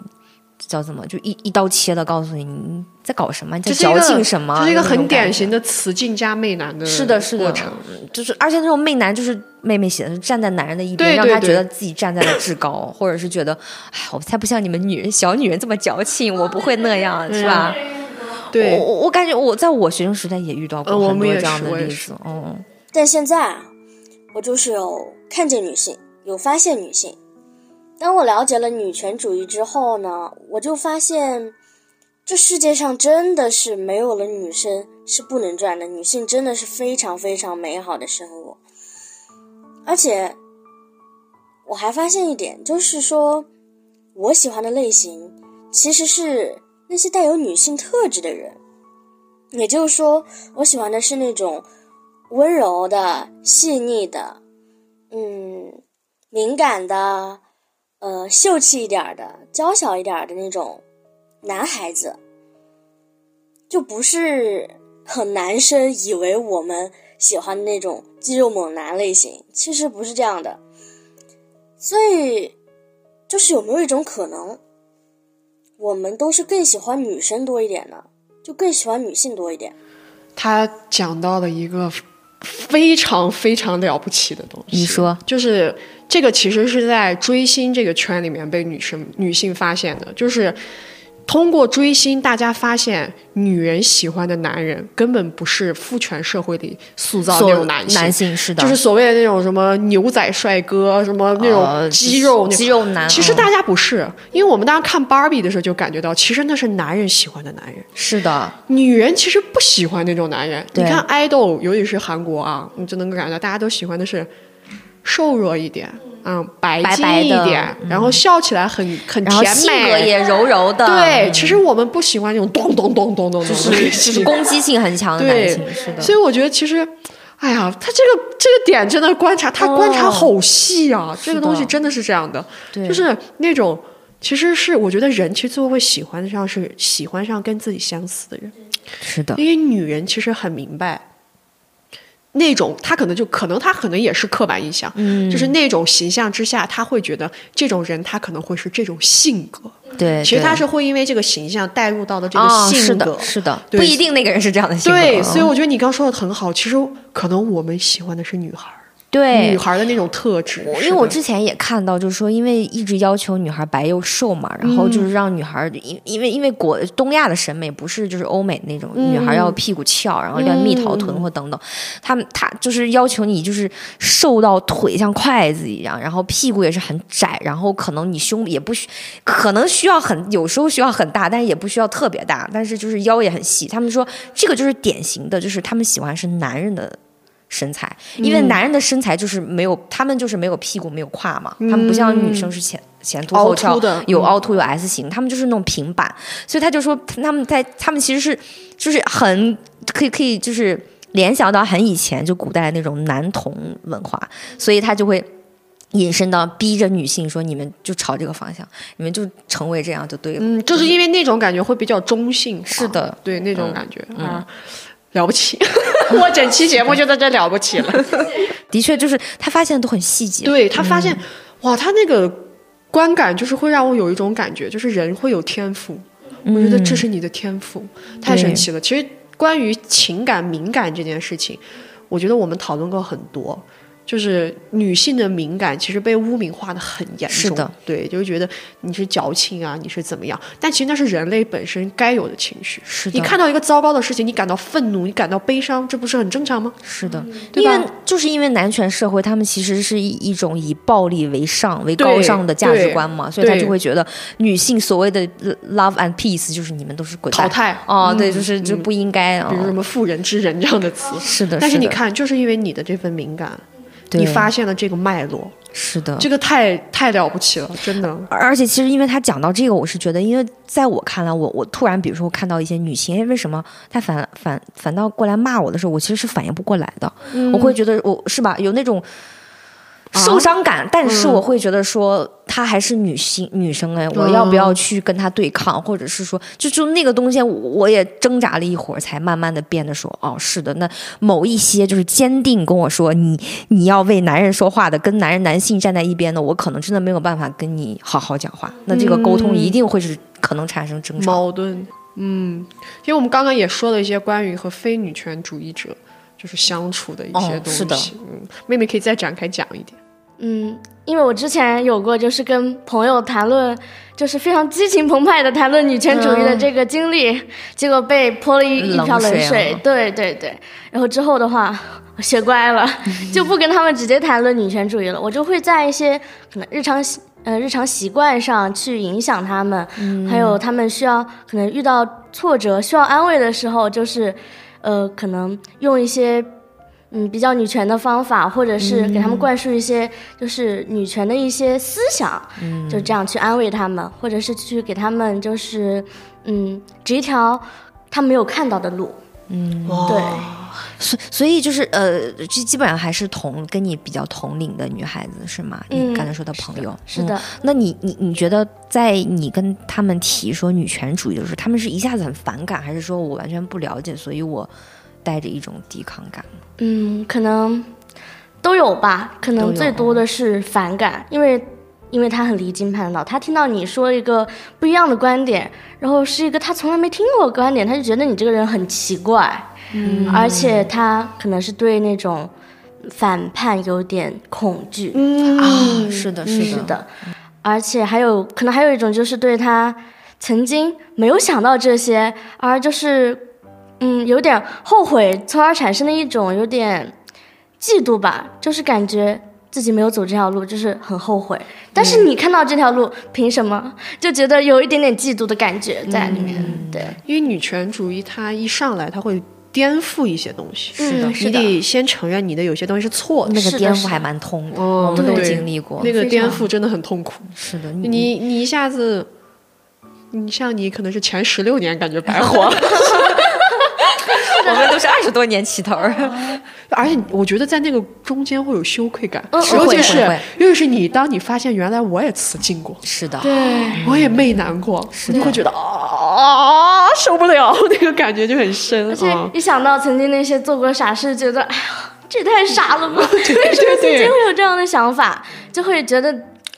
Speaker 1: 叫怎么，就一一刀切的告诉你你在搞什么，在矫情什么，
Speaker 2: 就是一个很典型的雌竞加媚男的
Speaker 1: 是的是的
Speaker 2: 过程，
Speaker 1: 就是而且那种媚男就是妹妹写的是站在男人的一边，让他觉得自己站在了至高，*coughs* 或者是觉得哎我才不像你们女人小女人这么矫情，我不会那样，是吧？
Speaker 2: 对，
Speaker 1: 我我感觉我在我学生时代也遇到过很多这样的例子，嗯。
Speaker 3: 但现在啊，我就是有看见女性，有发现女性。当我了解了女权主义之后呢，我就发现，这世界上真的是没有了女生是不能转的，女性真的是非常非常美好的生物。而且，我还发现一点，就是说，我喜欢的类型其实是。那些带有女性特质的人，也就是说，我喜欢的是那种温柔的、细腻的，嗯，敏感的，呃，秀气一点的、娇小一点的那种男孩子，就不是很男生以为我们喜欢的那种肌肉猛男类型，其实不是这样的。所以，就是有没有一种可能？我们都是更喜欢女生多一点的，就更喜欢女性多一点。
Speaker 2: 他讲到了一个非常非常了不起的东西，
Speaker 1: 你说，
Speaker 2: 就是这个其实是在追星这个圈里面被女生女性发现的，就是。通过追星，大家发现女人喜欢的男人根本不是父权社会里塑造那种男
Speaker 1: 性，
Speaker 2: 男
Speaker 1: 性是的，
Speaker 2: 就是所谓的那种什么牛仔帅哥，什么那种肌肉
Speaker 1: 肌肉男。
Speaker 2: 其实大家不是，因为我们当时看芭比的时候就感觉到，其实那是男人喜欢的男人。
Speaker 1: 是的，
Speaker 2: 女人其实不喜欢那种男人。你看爱豆，尤其是韩国啊，你就能够感觉到大家都喜欢的是。瘦弱一点，嗯，白净
Speaker 1: 白白
Speaker 2: 一点，然后笑起来很很甜美性
Speaker 1: 格也柔柔的，
Speaker 2: 对。其实我们不喜欢那种咚咚咚咚咚咚
Speaker 1: 就是就是攻击性很强的男
Speaker 2: 对
Speaker 1: 性，是的。
Speaker 2: 所以我觉得其实。哎呀，他这个这个点真的观察，他观察好细啊！这个东西真的是这样的，
Speaker 1: 对
Speaker 2: 就是那种，其实是我觉得人其实最后会喜欢上是喜欢上跟自己相似的人，
Speaker 1: 是的，
Speaker 2: 因为女人其实很明白，那种他可能就可能他可能也是刻板印象，
Speaker 1: 嗯。
Speaker 2: 就是那种形象之下，他会觉得这种人他可能会是这种性格，
Speaker 1: 对，
Speaker 2: 其实他是会因为这个形象带入到的这个
Speaker 1: 哦是
Speaker 2: 性格，
Speaker 1: 的，是的，
Speaker 2: 对。
Speaker 1: 不一定那个人是这样的性格。
Speaker 2: 对，
Speaker 1: 嗯。
Speaker 2: 所以我觉得你刚说的很好，其实可能我们喜欢的是女孩儿，
Speaker 1: 对
Speaker 2: 女孩儿的那种特质，
Speaker 1: 因为我之前也看到，就是说，因为一直要求女孩白又瘦嘛，然后就是让女孩，因因为因为国东亚的审美不是就是欧美那种，女孩要屁股翘，然后要蜜桃臀或等等，他们他就是要求你就是瘦到腿像筷子一样，然后屁股也是很窄，然后可能你胸也不需，可能需要很有时候需要很大，但是也不需要特别大，但是就是腰也很细。他们说这个就是典型的，就是他们喜欢是男人的。身材，因为男人的身材就是没有，他们就是没有屁股没有胯嘛，他们不像女生是前前凸后翘
Speaker 2: 的，嗯
Speaker 1: 有凹凸有 S 型，他们就是那种平板，所以他就说他们在他们其实是就是很可以可以就是联想到很以前就古代那种男童文化，所以他就会。引申到逼着女性说：“你们就朝这个方向，你们就成为这样就对了。
Speaker 2: 嗯，就是因为那种感觉会比较中性，
Speaker 1: 是的
Speaker 2: 对那种感觉、啊，了不起，*laughs* 我整期节目就在这了不起了。*laughs*
Speaker 1: 的确，就是他发现的都很细节。
Speaker 2: 对他发现，哇，他那个观感就是会让我有一种感觉，就是人会有天赋，我觉得这是你的天赋，太神奇了。其实关于情感敏感这件事情，我觉得我们讨论过很多。就是女性的敏感，其实被污名化的很严重。
Speaker 1: 是的，
Speaker 2: 对，就是觉得你是矫情啊，你是怎么样？但其实那是人类本身该有的情绪。
Speaker 1: 是的。
Speaker 2: 你看到一个糟糕的事情，你感到愤怒，你感到悲伤，这不是很正常吗？
Speaker 1: 是的，
Speaker 2: 对吧？
Speaker 1: 因为就是因为男权社会，他们其实是以一种以暴力为上、为高尚的价值观嘛，所以他就会觉得女性所谓的 love and peace 就是你们都是滚蛋。
Speaker 2: 淘汰。
Speaker 1: 哦，
Speaker 2: 嗯
Speaker 1: 对，就是就不应该啊、
Speaker 2: 比如什么妇人之仁这样的词。
Speaker 1: 是的，
Speaker 2: 但是你看，就是因为你的这份敏感，
Speaker 1: 对
Speaker 2: 你发现了这个脉络，
Speaker 1: 是的，
Speaker 2: 这个太太了不起了，真的。
Speaker 1: 而且其实，因为他讲到这个，我是觉得，因为在我看来，我我突然，比如说我看到一些女性，哎，为什么她反反反倒过来骂我的时候，我其实是反应不过来的，我会觉得我是吧，有那种受伤感，但是我会觉得说她还是女性女生哎，我要不要去跟她对抗，或者是说，就就那个东西，我我也挣扎了一会儿，才慢慢的变得说，哦，是的，那某一些就是坚定跟我说你你要为男人说话的，跟男人男性站在一边的，我可能真的没有办法跟你好好讲话，那这个沟通一定会是可能产生争吵。
Speaker 2: 矛盾，嗯，因为我们刚刚也说了一些关于和非女权主义者就是相处的一些东西，
Speaker 1: 哦是的。
Speaker 2: 嗯，妹妹可以再展开讲一点。
Speaker 3: 嗯，因为我之前有过，就是跟朋友谈论，就是非常激情澎湃的谈论女权主义的这个经历，结果被泼了一一瓢冷
Speaker 1: 水。
Speaker 3: 对对对，然后之后的话，我学乖了，*laughs* 就不跟他们直接谈论女权主义了，我就会在一些可能日常习呃日常习惯上去影响他们，还有他们需要可能遇到挫折需要安慰的时候，就是呃可能用一些。嗯，比较女权的方法，或者是给他们灌输一些就是女权的一些思想，嗯，就这样去安慰他们，或者是去给他们就是嗯指一条他们没有看到的路。
Speaker 1: 嗯，
Speaker 3: 对，
Speaker 1: 所所以就是呃，基基本上还是同跟你比较同龄的女孩子是吗？
Speaker 3: 嗯。
Speaker 1: 你刚才说的朋友。
Speaker 3: 是的。
Speaker 1: 嗯。那你你你觉得在你跟他们提说女权主义的时候，他们是一下子很反感，还是说我完全不了解，所以我带着一种抵抗感？
Speaker 3: 嗯，可能都有吧，可能最多的是反感，因为因为他很离经叛道，他听到你说一个不一样的观点，然后是一个他从来没听过的观点，他就觉得你这个人很奇怪，嗯，而且他可能是对那种反叛有点恐惧，
Speaker 2: 嗯。
Speaker 1: 啊，是的，是的，
Speaker 3: 是的，而且还有可能还有一种就是对他曾经没有想到这些，而就是嗯有点后悔，从而产生的一种有点嫉妒吧，就是感觉自己没有走这条路，就是很后悔。但是你看到这条路，凭什么 *laughs* 就觉得有一点点嫉妒的感觉在里面？对，
Speaker 2: 因为女权主义它一上来，它会颠覆一些东西。
Speaker 3: 是的，
Speaker 2: 你得先承认你的有些东西是错的。
Speaker 1: 那个颠覆还蛮痛的，
Speaker 2: 哦
Speaker 1: 我们都
Speaker 2: 对
Speaker 1: 经历过。
Speaker 2: 那个颠覆真的很痛苦。
Speaker 1: 是的，
Speaker 2: 你你一下子，你像你可能是前十六年感觉白活，*laughs* *laughs*
Speaker 1: 我们都是二十多年起头儿，*laughs*
Speaker 2: 而且我觉得在那个中间会有羞愧感，
Speaker 3: 嗯
Speaker 2: 尤其是尤其是你当你发现原来我也辞进过，
Speaker 1: 是的，
Speaker 3: 对，
Speaker 2: 我也媚难过，你会觉得啊受不了，*laughs* 那个感觉就很深
Speaker 3: 而且
Speaker 2: 啊。
Speaker 3: 一想到曾经那些做过傻事，觉得哎呀，这也太傻了吧！
Speaker 2: 对对
Speaker 3: 曾经
Speaker 2: 对，
Speaker 3: 会有这样的想法，就会觉得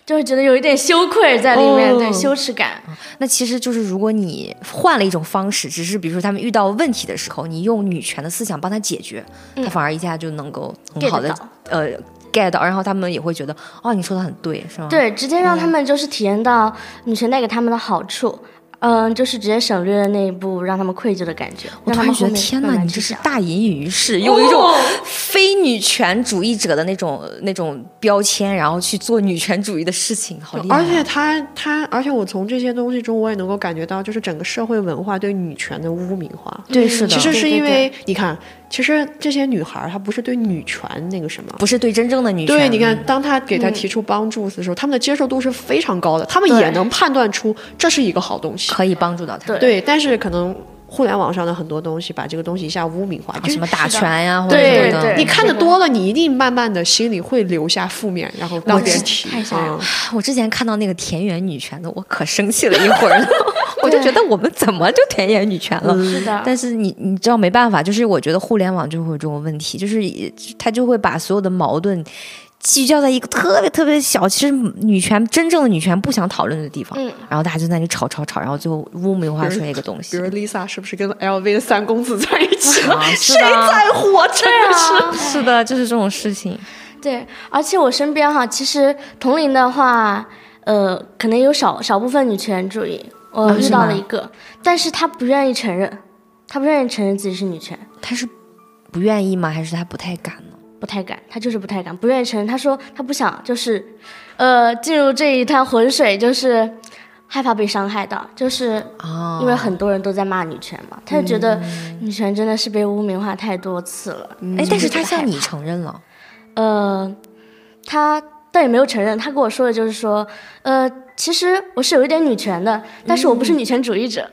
Speaker 3: 就会觉得有一点羞愧在里面，
Speaker 2: 哦
Speaker 3: 对羞耻感。
Speaker 1: 那其实就是如果你换了一种方式，只是比如说他们遇到问题的时候，你用女权的思想帮他解决，他反而一下就能够很好的呃 get 到，然后他们也会觉得哦，你说的很对，是吗？，
Speaker 3: 对，直接让他们就是体验到女权带给他们的好处。嗯，就是直接省略了那一步让他们愧疚的感觉，
Speaker 1: 我突然觉得天哪，你这是大隐隐于市，用一种非女权主义者的那种那种标签，然后去做女权主义的事情，好厉害啊！
Speaker 2: 而且他他，而且我从这些东西中，我也能够感觉到，就是整个社会文化对女权的污名化。
Speaker 1: 对是的，
Speaker 2: 其实是
Speaker 3: 对对
Speaker 2: 因为你看，其实这些女孩儿她不是对女权那个什么。
Speaker 1: 不是对真正的女权。
Speaker 2: 对，你看，当她给她提出帮助的时候，她们的接受度是非常高的，他们也能判断出这是一个好东西。
Speaker 1: 可以帮助到他，
Speaker 3: 对
Speaker 2: 对，但是可能互联网上的很多东西把这个东西一下污名化，就是
Speaker 1: 什么打拳呀，或者
Speaker 3: 对
Speaker 1: 什么的。
Speaker 3: 对
Speaker 2: 你看的多了，你一定慢慢的心里会留下负面，然后当别人提。
Speaker 3: 太吓人了
Speaker 2: 嗯。
Speaker 1: 我之前看到那个田园女权的，我可生气了一会儿了，*laughs* 我就觉得我们怎么就田园女权了？
Speaker 3: 是的，
Speaker 1: 但是你你知道没办法，就是我觉得互联网就会有这种问题，就是它就会把所有的矛盾聚焦在一个特别特别小，其实女权真正的女权不想讨论的地方，
Speaker 3: 嗯
Speaker 1: 然后大家就在那里吵吵吵，然后最后污名化出来一个东西
Speaker 2: 比如。Lisa 是不是跟 LV 的三公子在一起了？
Speaker 1: 啊 *laughs*
Speaker 2: 谁在乎？真的是。
Speaker 3: 啊
Speaker 1: 是的，就是这种事情。
Speaker 3: 对，而且我身边哈，其实同龄的话，呃，可能有少少部分女权主义，我遇到了一个，但是她不愿意承认，她不愿意承认自己是女权，
Speaker 1: 他是不愿意吗？还是他不太敢呢？
Speaker 3: 不太敢，他就是不太敢，不愿意承认。他说他不想，就是，呃，进入这一滩浑水，就是害怕被伤害到，就是
Speaker 1: 哦，
Speaker 3: 因为很多人都在骂女权嘛，他就觉得女权真的是被污名化太多次了。
Speaker 1: 哎，但是他向你承认了，
Speaker 3: 呃，他倒也没有承认，他跟我说的就是说，呃，其实我是有一点女权的，但是我不是女权主义者。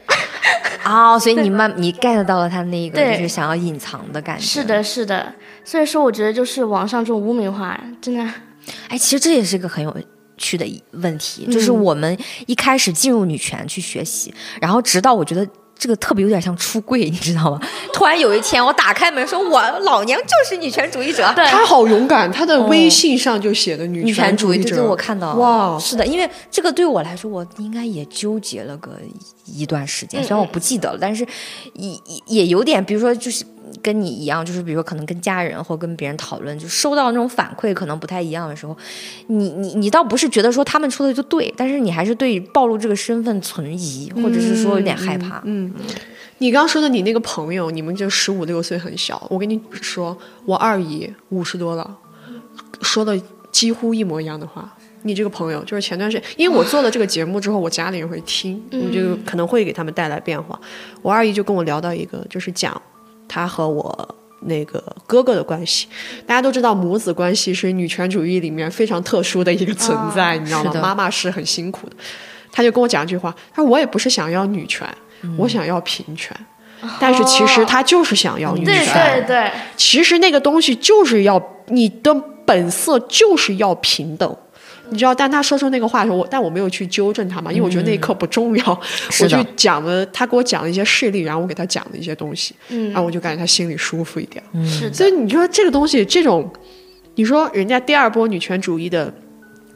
Speaker 1: 哦，所以你慢你 get 到了他那个就是想要隐藏的感觉。
Speaker 3: 是，的，是的。所以说，我觉得就是网上这种污名化，真的，
Speaker 1: 哎，其实这也是个很有趣的一问题，就是我们一开始进入女权去学习，然后直到我觉得。这个特别有点像出柜，你知道吗？*laughs* 突然有一天，我打开门说：“我老娘就是女权主义者。”
Speaker 3: 对
Speaker 2: 他好勇敢，他的微信上就写的女
Speaker 1: 女权主义，
Speaker 2: 主者。
Speaker 1: 这个我看到了
Speaker 2: 哇，
Speaker 1: 是的，因为这个对我来说，我应该也纠结了个一段时间，虽然我不记得了，但是也也也有点，比如说就是跟你一样，就是比如说可能跟家人或跟别人讨论，就收到那种反馈可能不太一样的时候，你你你倒不是觉得说他们说的就对，但是你还是对暴露这个身份存疑，或者是说有点害怕。
Speaker 2: 嗯，你刚刚说的你那个朋友，你们就十五六岁很小。我跟你说，我二姨五十多了，说的几乎一模一样的话。你这个朋友就是前段时间，因为我做了这个节目之后，我家里人会听，我就可能会给他们带来变化。我二姨就跟我聊到一个，就是讲她和我那个哥哥的关系。大家都知道母子关系是女权主义里面非常特殊的一个存在，你知道吗妈妈是很辛苦的。他就跟我讲一句话，他说我也不是想要女权，我想要平权。但是其实他就是想要女权
Speaker 3: 对，对对，
Speaker 2: 其实那个东西就是要你的本色就是要平等。你知道，但他说出那个话的时候，我但我没有去纠正他嘛，因为我觉得那一刻不重要。我
Speaker 1: 是的
Speaker 2: 去讲了，他给我讲了一些事例，然后我给他讲了一些东西，
Speaker 3: 嗯
Speaker 2: 然后我就感觉他心里舒服一点。
Speaker 3: 是
Speaker 2: 所以，你说这个东西，这种，你说人家第二波女权主义的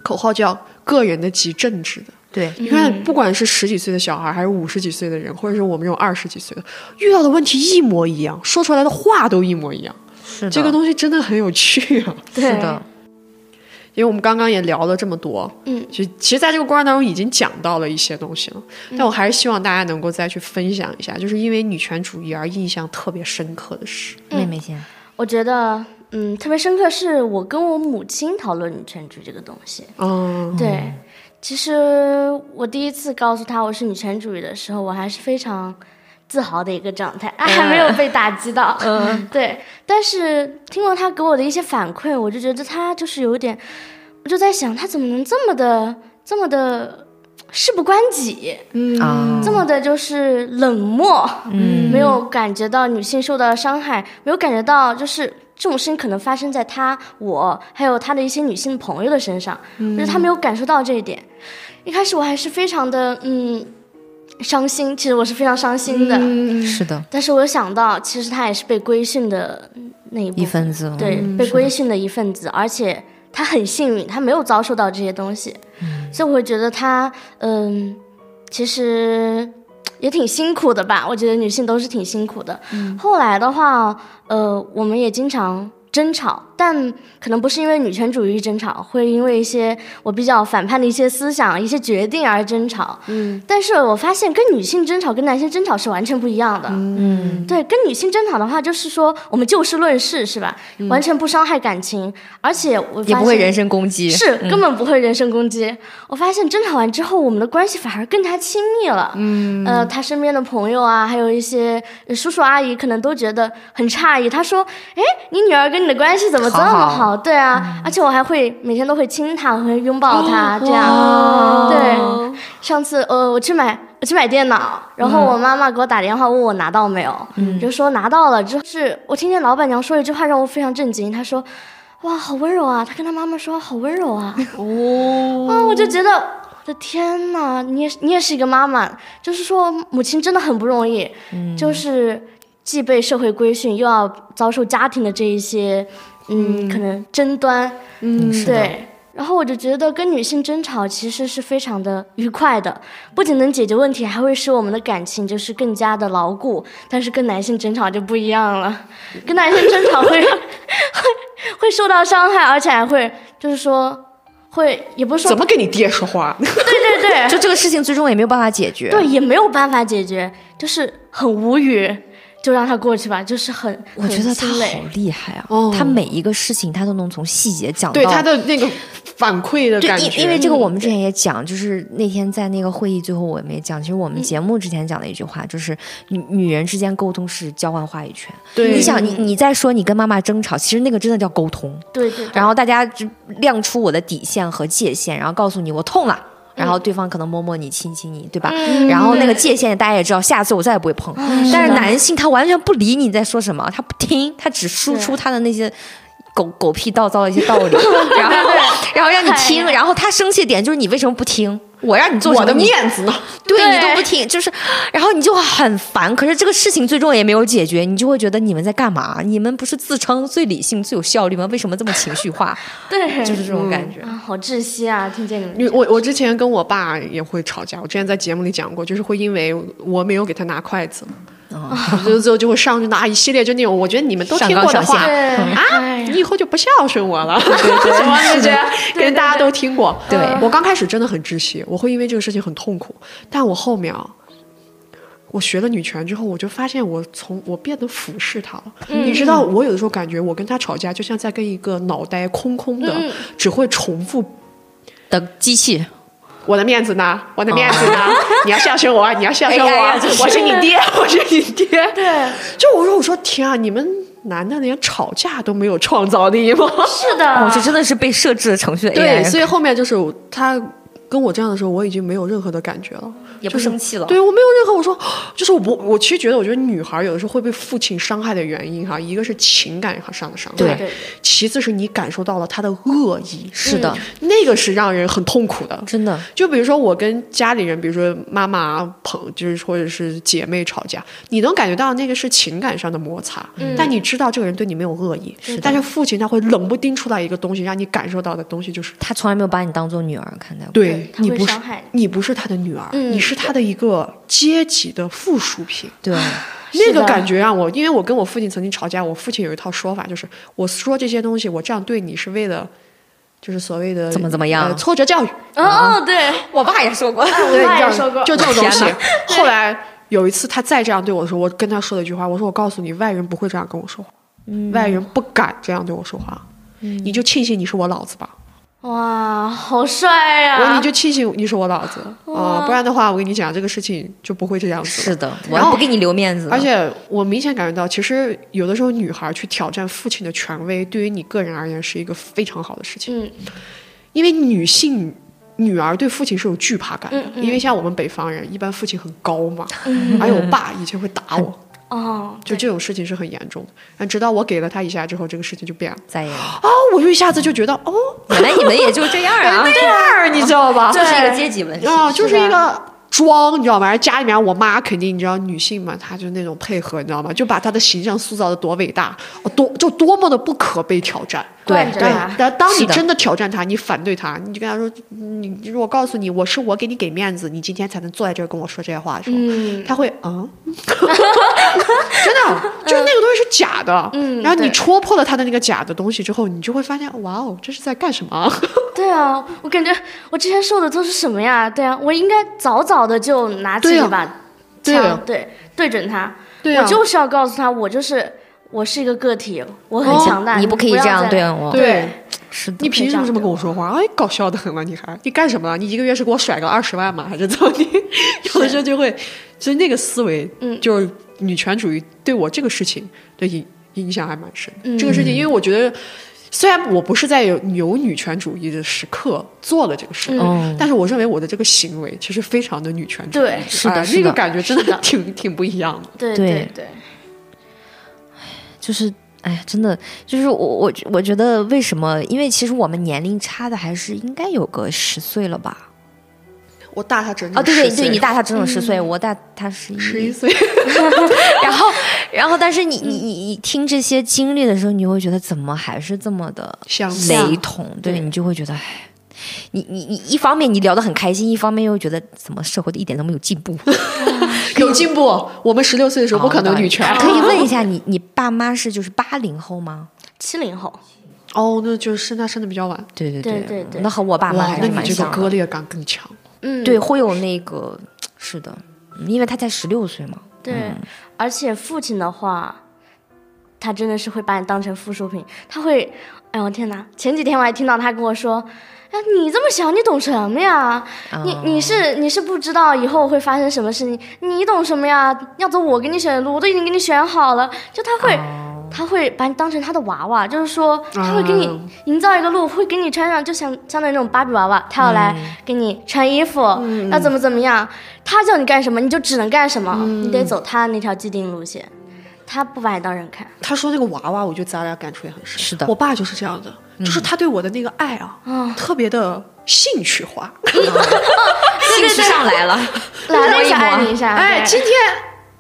Speaker 2: 口号叫“个人的及政治的”，
Speaker 1: 对，
Speaker 2: 你看，不管是十几岁的小孩，还是五十几岁的人，或者是我们这种二十几岁的，遇到的问题一模一样，说出来的话都一模一样。
Speaker 1: 是的，
Speaker 2: 这个东西真的很有趣啊！
Speaker 1: 是的，
Speaker 2: 因为我们刚刚也聊了这么多，
Speaker 3: 嗯，
Speaker 2: 其实其实在这个过程当中已经讲到了一些东西了，但我还是希望大家能够再去分享一下，就是因为女权主义而印象特别深刻的事。
Speaker 1: 妹妹先。
Speaker 3: 我觉得，嗯，特别深刻是我跟我母亲讨论女权主义这个东西。
Speaker 2: 嗯，
Speaker 3: 对，其实我第一次告诉她我是女权主义的时候，我还是非常自豪的一个状态，还没有被打击到。嗯，*laughs* 对。但是听过他给我的一些反馈，我就觉得他就是有点，我就在想，他怎么能这么的、这么的事不关己？嗯，这么的就是冷漠，嗯，没有感觉到女性受到伤害，没有感觉到就是这种事情可能发生在他、我还有他的一些女性朋友的身上，就是他没有感受到这一点。一开始我还是非常的嗯。伤心，其实我是非常伤心的。
Speaker 1: 是的，
Speaker 3: 但是我想到，其实他也是被规训的那一
Speaker 1: 一份子，
Speaker 3: 对，被规训的一份子，而且他很幸运，他没有遭受到这些东西，所以我会觉得他，嗯，其实也挺辛苦的吧。我觉得女性都是挺辛苦的。后来的话，呃，我们也经常。争吵，但可能不是因为女权主义争吵，会因为一些我比较反叛的一些思想、一些决定而争吵。嗯，但是我发现跟女性争吵跟男性争吵是完全不一样的。嗯，对，跟女性争吵的话，就是说我们就事论事，是吧？完全不伤害感情，而且我
Speaker 1: 也不会人身攻击，
Speaker 3: 是根本不会人身攻击。我发现争吵完之后，我们的关系反而更加亲密了。嗯，呃，他身边的朋友啊，还有一些叔叔阿姨，可能都觉得很诧异。他说：“哎，你女儿跟……”你的关系怎么这么好？对啊，而且我还会每天都会亲他，会拥抱他，这样。对，上次呃，我去买我去买电脑，然后我妈妈给我打电话问我拿到没有，就说拿到了。之后是我听见老板娘说一句话让我非常震惊，她说：“哇，好温柔啊！”她跟她妈妈说：“好温柔啊！” *laughs* 哦，啊，我就觉得我的天哪，你也你也是一个妈妈，就是说母亲真的很不容易，就是。既被社会规训，又要遭受家庭的这一些，嗯，可能争端，
Speaker 1: 嗯，
Speaker 3: 对。然后我就觉得跟女性争吵其实是非常的愉快的，不仅能解决问题，还会使我们的感情就是更加的牢固。但是跟男性争吵就不一样了，*laughs* 跟男性争吵会会 *laughs* 会受到伤害，而且还会就是说会也不是说
Speaker 2: 怎么跟你爹说话，
Speaker 3: 对对对，*laughs*
Speaker 1: 就这个事情最终也没有办法解决，
Speaker 3: 对，也没有办法解决，就是很无语。就让他过去吧，就是很，
Speaker 1: 我觉得他好厉害啊！他每一个事情他都能从细节讲到
Speaker 2: 对他的那个反馈的感觉。
Speaker 1: 因因为这个，我们之前也讲，就是那天在那个会议最后，我们也没讲。其实我们节目之前讲的一句话，就是女女人之间沟通是交换话语权。
Speaker 3: 对，
Speaker 1: 你想，你你在说你跟妈妈争吵，其实那个真的叫沟通。
Speaker 3: 对对。
Speaker 1: 然后大家就亮出我的底线和界限，然后告诉你我痛了。然后对方可能摸摸你、亲亲你，对吧？然后那个界限大家也知道，下次我再也不会碰。但是男性他完全不理你在说什么，他不听，他只输出他的那些狗狗屁倒糟的一些道理，*laughs* 然后然后让你听。然后他生气点就是你为什么不听？我让你做
Speaker 2: 我的面子呢？
Speaker 1: 对你都不听，就是，然后你就很烦。可是这个事情最终也没有解决，你就会觉得你们在干嘛？你们不是自称最理性、最有效率吗？为什么这么情绪化？*laughs*
Speaker 3: 对，
Speaker 1: 就是这种感觉
Speaker 3: 啊，好窒息啊！听见你们，
Speaker 2: 我我之前跟我爸也会吵架，我之前在节目里讲过，就是会因为我没有给他拿筷子。啊，*laughs* 就之后就会上去拿一系列就那种，我觉得你们都听过的话啊，你以后就不孝顺我了，什么这些，跟大家都听过。
Speaker 1: 对。
Speaker 2: 我刚开始真的很窒息，我会因为这个事情很痛苦，但我后面啊，我学了女权之后，我就发现我从我变得俯视她了。你知道，我有的时候感觉我跟她吵架，就像在跟一个脑袋空空的、只会重复
Speaker 1: 的机器。
Speaker 2: 我的面子呢？我的面子呢？*laughs* 你要孝顺我，你要孝顺我，我是你爹，*laughs* 我是你爹。
Speaker 3: 对，
Speaker 2: 就我说，我说天啊，你们男的连吵架都没有创造力吗？
Speaker 3: 是的，*laughs*
Speaker 1: 这真的是被设置的程序。
Speaker 2: 对，所以后面就是他。跟我这样的时候，我已经没有任何的感觉了，
Speaker 1: 也不生气了。
Speaker 2: 对我没有任何，我说就是我，我其实觉得，我觉得女孩有的时候会被父亲伤害的原因哈，一个是情感上的伤害，
Speaker 1: 对，
Speaker 2: 其次是你感受到了他的恶意，
Speaker 1: 是的，
Speaker 2: 那个是让人很痛苦的，
Speaker 1: 真的。
Speaker 2: 就比如说我跟家里人，比如说妈妈朋，就是或者是姐妹吵架，你能感觉到那个是情感上的摩擦，但你知道这个人对你没有恶意，但是父亲他会冷不丁出来一个东西，让你感受到的东西就是
Speaker 1: 他从来没有把你当做女儿看待过，
Speaker 2: 对。你不是你不是他的女儿，你是他的一个阶级的附属品。
Speaker 1: 对，
Speaker 2: 那个感觉让我，因为我跟我父亲曾经吵架，我父亲有一套说法，就是我说这些东西，我这样对你是为了，就是所谓的
Speaker 1: 怎么怎么样，
Speaker 2: 挫折教育。
Speaker 3: 哦，对。
Speaker 1: 我爸也说过，
Speaker 3: 我爸也说过，
Speaker 2: 就这种东西。后来有一次他再这样对我的时候，我跟他说了一句话，我说我告诉你，外人不会这样跟我说话，外人不敢这样对我说话，你就庆幸你是我老子吧。
Speaker 3: 哇，好帅呀、
Speaker 2: 我你就庆幸你是我老子啊、不然的话，我跟你讲这个事情就不会这样子。
Speaker 1: 是的，我要不给你留面子。
Speaker 2: 而且我明显感觉到，其实有的时候女孩去挑战父亲的权威，对于你个人而言是一个非常好的事情。
Speaker 3: 嗯，
Speaker 2: 因为女性女儿对父亲是有惧怕感的，
Speaker 3: 嗯
Speaker 2: 因为像我们北方人，一般父亲很高嘛，而且我爸以前会打我，
Speaker 3: 哦，
Speaker 2: 就这种事情是很严重的。但直到我给了他一下之后，这个事情就变了
Speaker 1: 再也，
Speaker 2: 啊，我就一下子就觉得哦，
Speaker 1: 原来你们也就这样啊，*laughs*
Speaker 2: 这样你知道吧？*laughs*
Speaker 1: 就是一个阶级问题
Speaker 2: 啊，就是一个装，你知道吗？家里面我妈肯定，你知道女性嘛，她就那种配合，你知道吗？就把她的形象塑造的多伟大，哦多就多么的不可被挑战。对
Speaker 3: 惯着他，
Speaker 2: 但当你真的挑战他，你反对他，你就跟他说，你如果告诉你，我是我给你给面子，你今天才能坐在这儿跟我说这些话的时候，
Speaker 3: 嗯。
Speaker 2: 他会嗯，*laughs* 真的，就是那个东西是假的，
Speaker 3: 嗯
Speaker 2: 然后你戳破了他的那个假的东西之后，你就会发现，哇哦，这是在干什么？*laughs*
Speaker 3: 对啊，我感觉我之前受的都是什么呀？对啊，我应该早早的就拿起一把
Speaker 2: 对啊。
Speaker 3: 枪，对对准他，
Speaker 2: 对啊。
Speaker 3: 我就是要告诉他，我就是我是一个个体，我很
Speaker 2: 哦
Speaker 3: 强大，
Speaker 1: 你不可以这样对我。
Speaker 2: 对。
Speaker 1: 是的，
Speaker 2: 你凭什么这么跟我说话？哎，搞笑的很嘛，你还你干什么了？你一个月是给我甩个二十万吗？还是怎么？你 *laughs* 有的时候就会，所以那个思维，
Speaker 3: 嗯
Speaker 2: 就是女权主义对我这个事情的影影响还蛮深。
Speaker 3: 嗯
Speaker 2: 这个事情，因为我觉得，虽然我不是在有有女权主义的时刻做了这个事，
Speaker 1: 嗯
Speaker 2: 但是我认为我的这个行为其实非常的女权主义。
Speaker 3: 对
Speaker 1: 是的
Speaker 2: 哎那个感觉真的挺挺不一样的。
Speaker 3: 对
Speaker 1: 对
Speaker 3: 对对，
Speaker 1: 就是，哎呀，真的，就是我我我觉得为什么？因为其实我们年龄差的还是应该有个十岁了吧？
Speaker 2: 我大他整
Speaker 1: 啊，
Speaker 2: 整
Speaker 1: 对对
Speaker 2: 10岁
Speaker 1: 对，你大他整整十岁，我大他十一。
Speaker 2: 十一岁，*laughs* *laughs*
Speaker 1: 然后，然后，但是你你你你听这些经历的时候，你会觉得怎么还是这么的
Speaker 2: 相
Speaker 1: 雷同？对你就会觉得，哎，你你你一方面你聊得很开心，一方面又觉得怎么社会的一点都没有进步。*laughs*
Speaker 2: 有进步。我们十六岁的时候不可能女权。
Speaker 1: 可以问一下你，你爸妈是就是八零后吗？
Speaker 3: 七零后，
Speaker 2: 哦，那就是生他生的比较晚。
Speaker 1: 对对
Speaker 3: 对对对
Speaker 1: 那和我爸妈
Speaker 2: 哇，
Speaker 1: 还
Speaker 2: 那你这个
Speaker 1: 是蛮像的。
Speaker 2: 割裂感更强。
Speaker 3: 嗯，
Speaker 1: 对，会有那个，是的，嗯因为他才十六岁嘛。
Speaker 3: 对，而且父亲的话，他真的是会把你当成附属品，他会，哎呦天哪！前几天我还听到他跟我说。哎，你这么小，你懂什么呀？你你是你是不知道以后会发生什么事情，你懂什么呀？要走我给你选的路，我都已经给你选好了。就他会，他会把你当成他的娃娃，就是说他会给你
Speaker 2: 啊
Speaker 3: 营造一个路，会给你穿上，就像相当于那种芭比娃娃，他要来给你穿衣服，要怎么怎么样，他叫你干什么你就只能干什么，你得走他那条既定路线，他不把你当人看。
Speaker 2: 他说这个娃娃，我觉得咱俩感触也很深。
Speaker 1: 是的
Speaker 2: 我爸就是这样的，就是他对我的那个爱啊，特别的兴趣化。*laughs*
Speaker 1: 兴趣上来了，
Speaker 3: 来了一下
Speaker 1: 摸一摸。
Speaker 3: 爱你一下，
Speaker 2: 哎，今天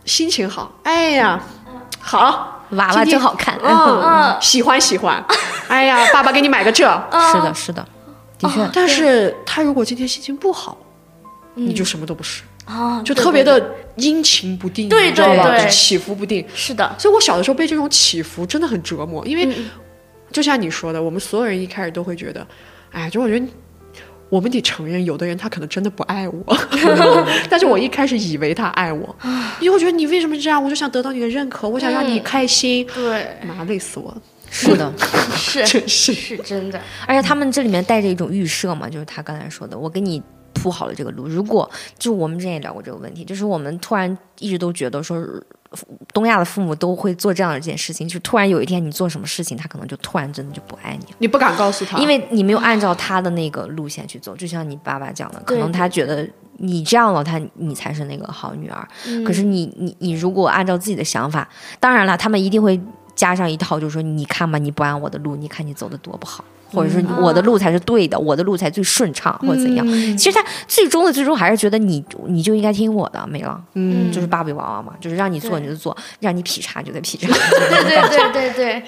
Speaker 2: 心情好，哎呀，好，
Speaker 1: 娃娃真好看。
Speaker 2: 嗯
Speaker 3: 嗯，
Speaker 2: 喜欢喜欢。*laughs* 哎呀，爸爸给你买个这。
Speaker 1: 是的，是的，的确，
Speaker 2: 但是他如果今天心情不好，你就什么都不是，
Speaker 3: 啊，
Speaker 2: 就特别的阴晴不定，
Speaker 3: 对
Speaker 2: 你知道吧？
Speaker 3: 对对。
Speaker 2: 起伏不定。
Speaker 3: 是的，
Speaker 2: 所以我小的时候被这种起伏真的很折磨，因为
Speaker 3: 嗯
Speaker 2: 就像你说的，我们所有人一开始都会觉得，哎，就我觉得我们得承认，有的人他可能真的不爱我，*laughs* 但是我一开始以为他爱我，因为我觉得你为什么这样，我就想得到你的认可，我想让你开心，
Speaker 3: 对，
Speaker 2: 妈累死我了，
Speaker 1: 是的。*laughs*
Speaker 3: 是。
Speaker 2: 真是。
Speaker 3: 是真的，
Speaker 1: 而且他们这里面带着一种预设嘛，就是他刚才说的，我给你铺好了这个路。如果就我们之前也聊过这个问题，就是我们突然一直都觉得说，东亚的父母都会做这样一件事情，就是突然有一天你做什么事情，他可能就突然真的就不爱你了。
Speaker 2: 你不敢告诉他，
Speaker 1: 因为你没有按照他的那个路线去走，就像你爸爸讲的，可能他觉得你这样了，他你才是那个好女儿。
Speaker 3: 嗯
Speaker 1: 可是你你你如果按照自己的想法，当然了，他们一定会加上一套，就是说你看吧，你不按我的路，你看你走的多不好，或者说我的路才是对的，我的路才最顺畅，或者怎样。其实他最终的最终还是觉得你你就应该听我的，没了，
Speaker 2: 嗯。
Speaker 1: 就是芭比娃娃嘛，就是让你做你就做，让你劈叉就得劈叉。
Speaker 3: 对对对对。*laughs* 对，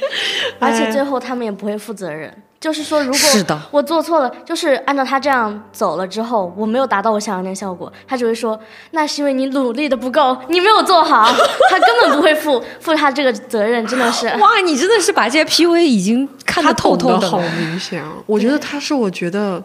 Speaker 3: 而且最后他们也不会负责任。就是说，如果
Speaker 1: 是的
Speaker 3: 我做错了，就是按照他这样走了之后，我没有达到我想要的那个效果，他只会说那是因为你努力的不够，你没有做好，*laughs* 他根本不会负负他这个责任，真的是。
Speaker 1: 哇，你真的是把这些 PUA 已经看得透透的
Speaker 2: 好明显啊！我觉得他是，我觉得，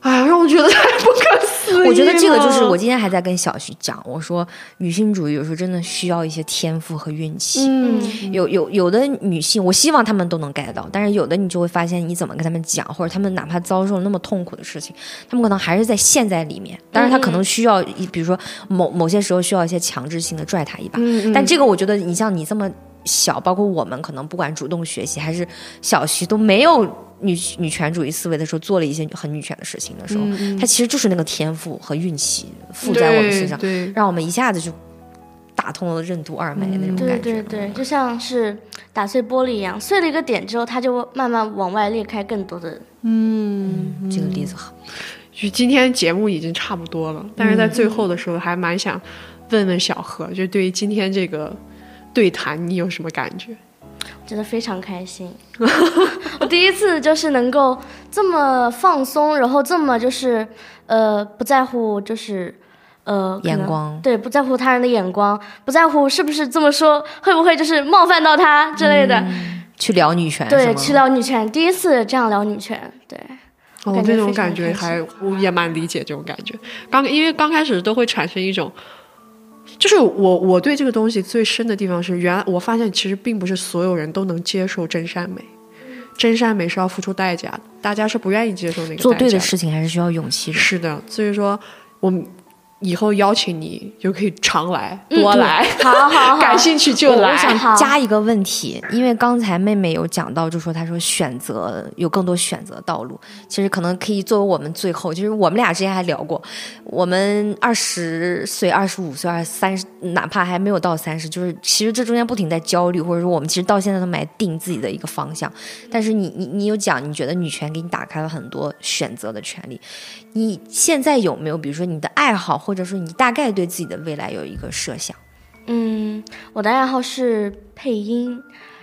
Speaker 2: 哎，让我觉得太不可思
Speaker 1: 我觉得这个就是我今天还在跟小徐讲，我说女性主义有时候真的需要一些天赋和运气。
Speaker 2: 嗯，
Speaker 1: 有有有的女性，我希望她们都能 get 到，但是有的你就会发现，你怎么跟她们讲，或者她们哪怕遭受了那么痛苦的事情，她们可能还是在陷在里面。但是她可能需要，比如说某某些时候需要一些强制性的拽她一把。但这个我觉得，你像你这么小，包括我们，可能不管主动学习还是小徐都没有。女女权主义思维的时候，做了一些很女权的事情的时候，它其实就是那个天赋和运气附在我们身上，让我们一下子就打通了任督二脉那种
Speaker 3: 感觉。对对对，就像是打碎玻璃一样，碎了一个点之后，它就慢慢往外裂开更多的。
Speaker 1: 嗯，这个例子好。
Speaker 2: 就今天节目已经差不多了，但是在最后的时候，还蛮想问问小何，就对于今天这个对谈，你有什么感觉？
Speaker 3: 觉得非常开心，*laughs* 我第一次就是能够这么放松，然后这么就是呃不在乎就是呃
Speaker 1: 眼光，
Speaker 3: 对，不在乎他人的眼光，不在乎是不是这么说，会不会就是冒犯到他之类的，
Speaker 1: 去聊女权，
Speaker 3: 对，去聊女权，第一次这样聊女权，对，
Speaker 2: 哦，这种感觉还我也蛮理解这种感觉，刚因为刚开始都会产生一种。就是我，我对这个东西最深的地方是，原来我发现其实并不是所有人都能接受真善美，真善美是要付出代价的，大家是不愿意接受那个。
Speaker 1: 做对的事情还是需要勇气的。
Speaker 2: 是的，所以说我们。以后邀请你就可以常来，多来，
Speaker 3: 好好好，*laughs*
Speaker 2: 感兴趣就来。
Speaker 1: 我想加一个问题，因为刚才妹妹有讲到，就说她说选择有更多选择道路，其实可能可以作为我们最后，就是我们俩之前还聊过，我们二十岁、二十五岁、二三十，哪怕还没有到三十，就是其实这中间不停在焦虑，或者说我们其实到现在都没定自己的一个方向。但是你你你有讲，你觉得女权给你打开了很多选择的权利。你现在有没有，比如说你的爱好，或者说你大概对自己的未来有一个设想？
Speaker 3: 嗯，我的爱好是配音，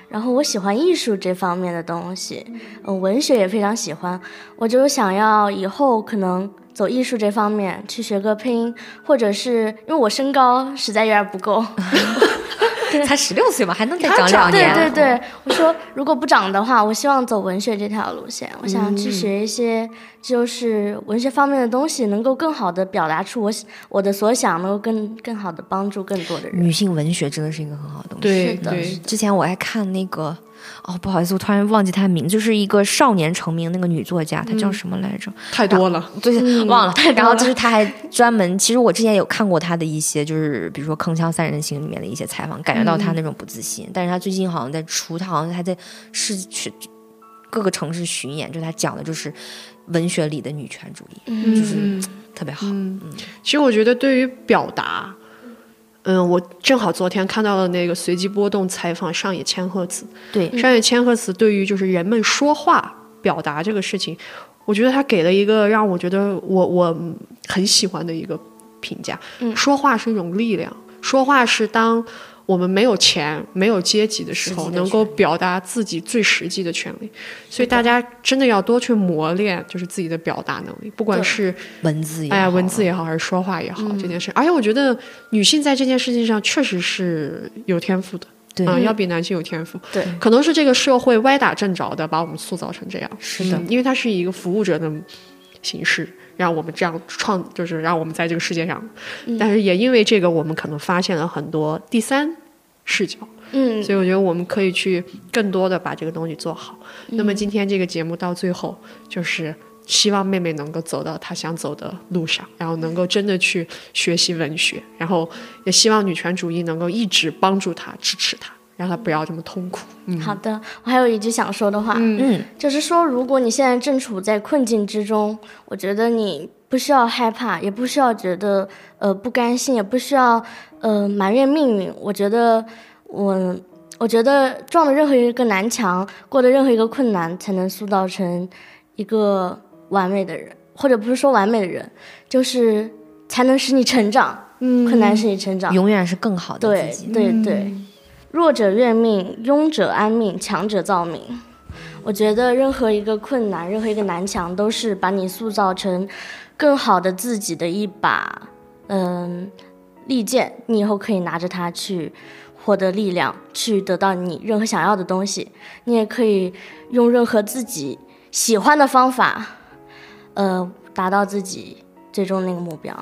Speaker 3: 然后我喜欢艺术这方面的东西，嗯，文学也非常喜欢。我就想要以后可能走艺术这方面去学个配音，或者是因为我身高实在有点不够。*laughs*
Speaker 1: 才十六岁嘛，还能再长两年。
Speaker 3: 对对对，我说如果不长的话，我希望走文学这条路线。我想去学一些就是文学方面的东西，能够更好的表达出我我的所想，能够更更好的帮助更多的人。
Speaker 1: 女性文学真的是一个很好的东西。
Speaker 2: 对对，
Speaker 1: 之前我还看那个。哦，不好意思，我突然忘记她的名字，就是一个少年成名那个女作家，她叫什么来着？
Speaker 2: 太多了，
Speaker 1: 对，忘了。*laughs* 然后就是她还专门，其实我之前有看过她的一些，就是比如说《铿锵三人行》里面的一些采访，感觉到她那种不自信。但是她最近好像在出，她好像还在市去各个城市巡演，就她讲的就是文学里的女权主义，就是特别好。嗯，
Speaker 2: 其实我觉得对于表达。嗯，我正好昨天看到了那个随机波动采访上野千鹤子。
Speaker 1: 对，
Speaker 2: 上野千鹤子对于就是人们说话表达这个事情，我觉得他给了一个让我觉得我我很喜欢的一个评价。嗯，说话是一种力量，说话是当。我们没有钱、没有阶级的时候，能够表达自己最实际的权利，所以大家真的要多去磨练，就是自己的表达能力，不管是
Speaker 1: 文字，
Speaker 2: 哎呀，文字也好，还是说话也好，这件事。而且我觉得女性在这件事情上确实是有天赋的，啊，要比男性有天赋。
Speaker 3: 对，
Speaker 2: 可能是这个社会歪打正着的把我们塑造成这样。
Speaker 1: 是的，
Speaker 2: 因为它是以一个服务者的形式。让我们这样创，就是让我们在这个世界上，但是也因为这个，我们可能发现了很多第三视角。
Speaker 3: 嗯，
Speaker 2: 所以我觉得我们可以去更多的把这个东西做好。那么今天这个节目到最后，就是希望妹妹能够走到她想走的路上，然后能够真的去学习文学，然后也希望女权主义能够一直帮助她、支持她。让他不要这么痛苦。嗯，
Speaker 3: 好的，我还有一句想说的话，
Speaker 1: 嗯，
Speaker 3: 就是说，如果你现在正处在困境之中，我觉得你不需要害怕，也不需要觉得呃不甘心，也不需要呃埋怨命运。我觉得我，我觉得撞的任何一个南墙，过的任何一个困难，才能塑造成一个完美的人，或者不是说完美的人，就是才能使你成长。嗯，困难使你成长，
Speaker 1: 永远是更好的
Speaker 3: 自己。对对对。弱者怨命，庸者安命，强者造命。我觉得任何一个困难，任何一个南墙，都是把你塑造成更好的自己的一把，嗯，利剑。你以后可以拿着它去获得力量，去得到你任何想要的东西。你也可以用任何自己喜欢的方法，呃，达到自己最终那个目标。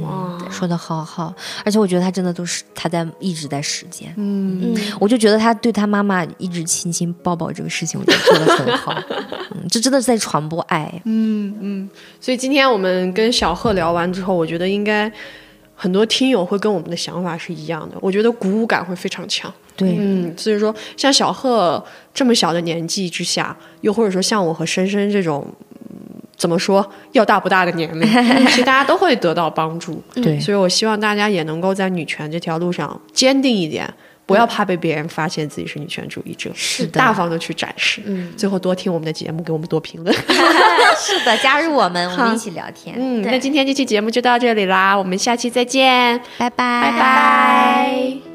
Speaker 1: 哇，说的好好，而且我觉得他真的都是他在一直在实践。
Speaker 2: 嗯
Speaker 3: 嗯，
Speaker 1: 我就觉得他对他妈妈一直亲亲抱抱这个事情，我觉得做的很好。*laughs* 嗯，这真的是在传播爱。
Speaker 2: 嗯嗯，所以今天我们跟小贺聊完之后，我觉得应该很多听友会跟我们的想法是一样的。我觉得鼓舞感会非常强。
Speaker 1: 对，
Speaker 2: 嗯，所以说像小贺这么小的年纪之下，又或者说像我和深深这种。怎么说要大不大的年龄，*laughs* 其实大家都会得到帮助。
Speaker 1: 对，
Speaker 2: 所以我希望大家也能够在女权这条路上坚定一点，不要怕被别人发现自己是女权主义者，
Speaker 1: 是的，
Speaker 2: 大方的去展示。嗯，最后多听我们的节目，给我们多评论。*laughs*
Speaker 1: 是的，加入我们，我们一起聊天。
Speaker 2: 嗯，那今天这期节目就到这里啦，我们下期再见，
Speaker 1: 拜拜，
Speaker 2: 拜拜。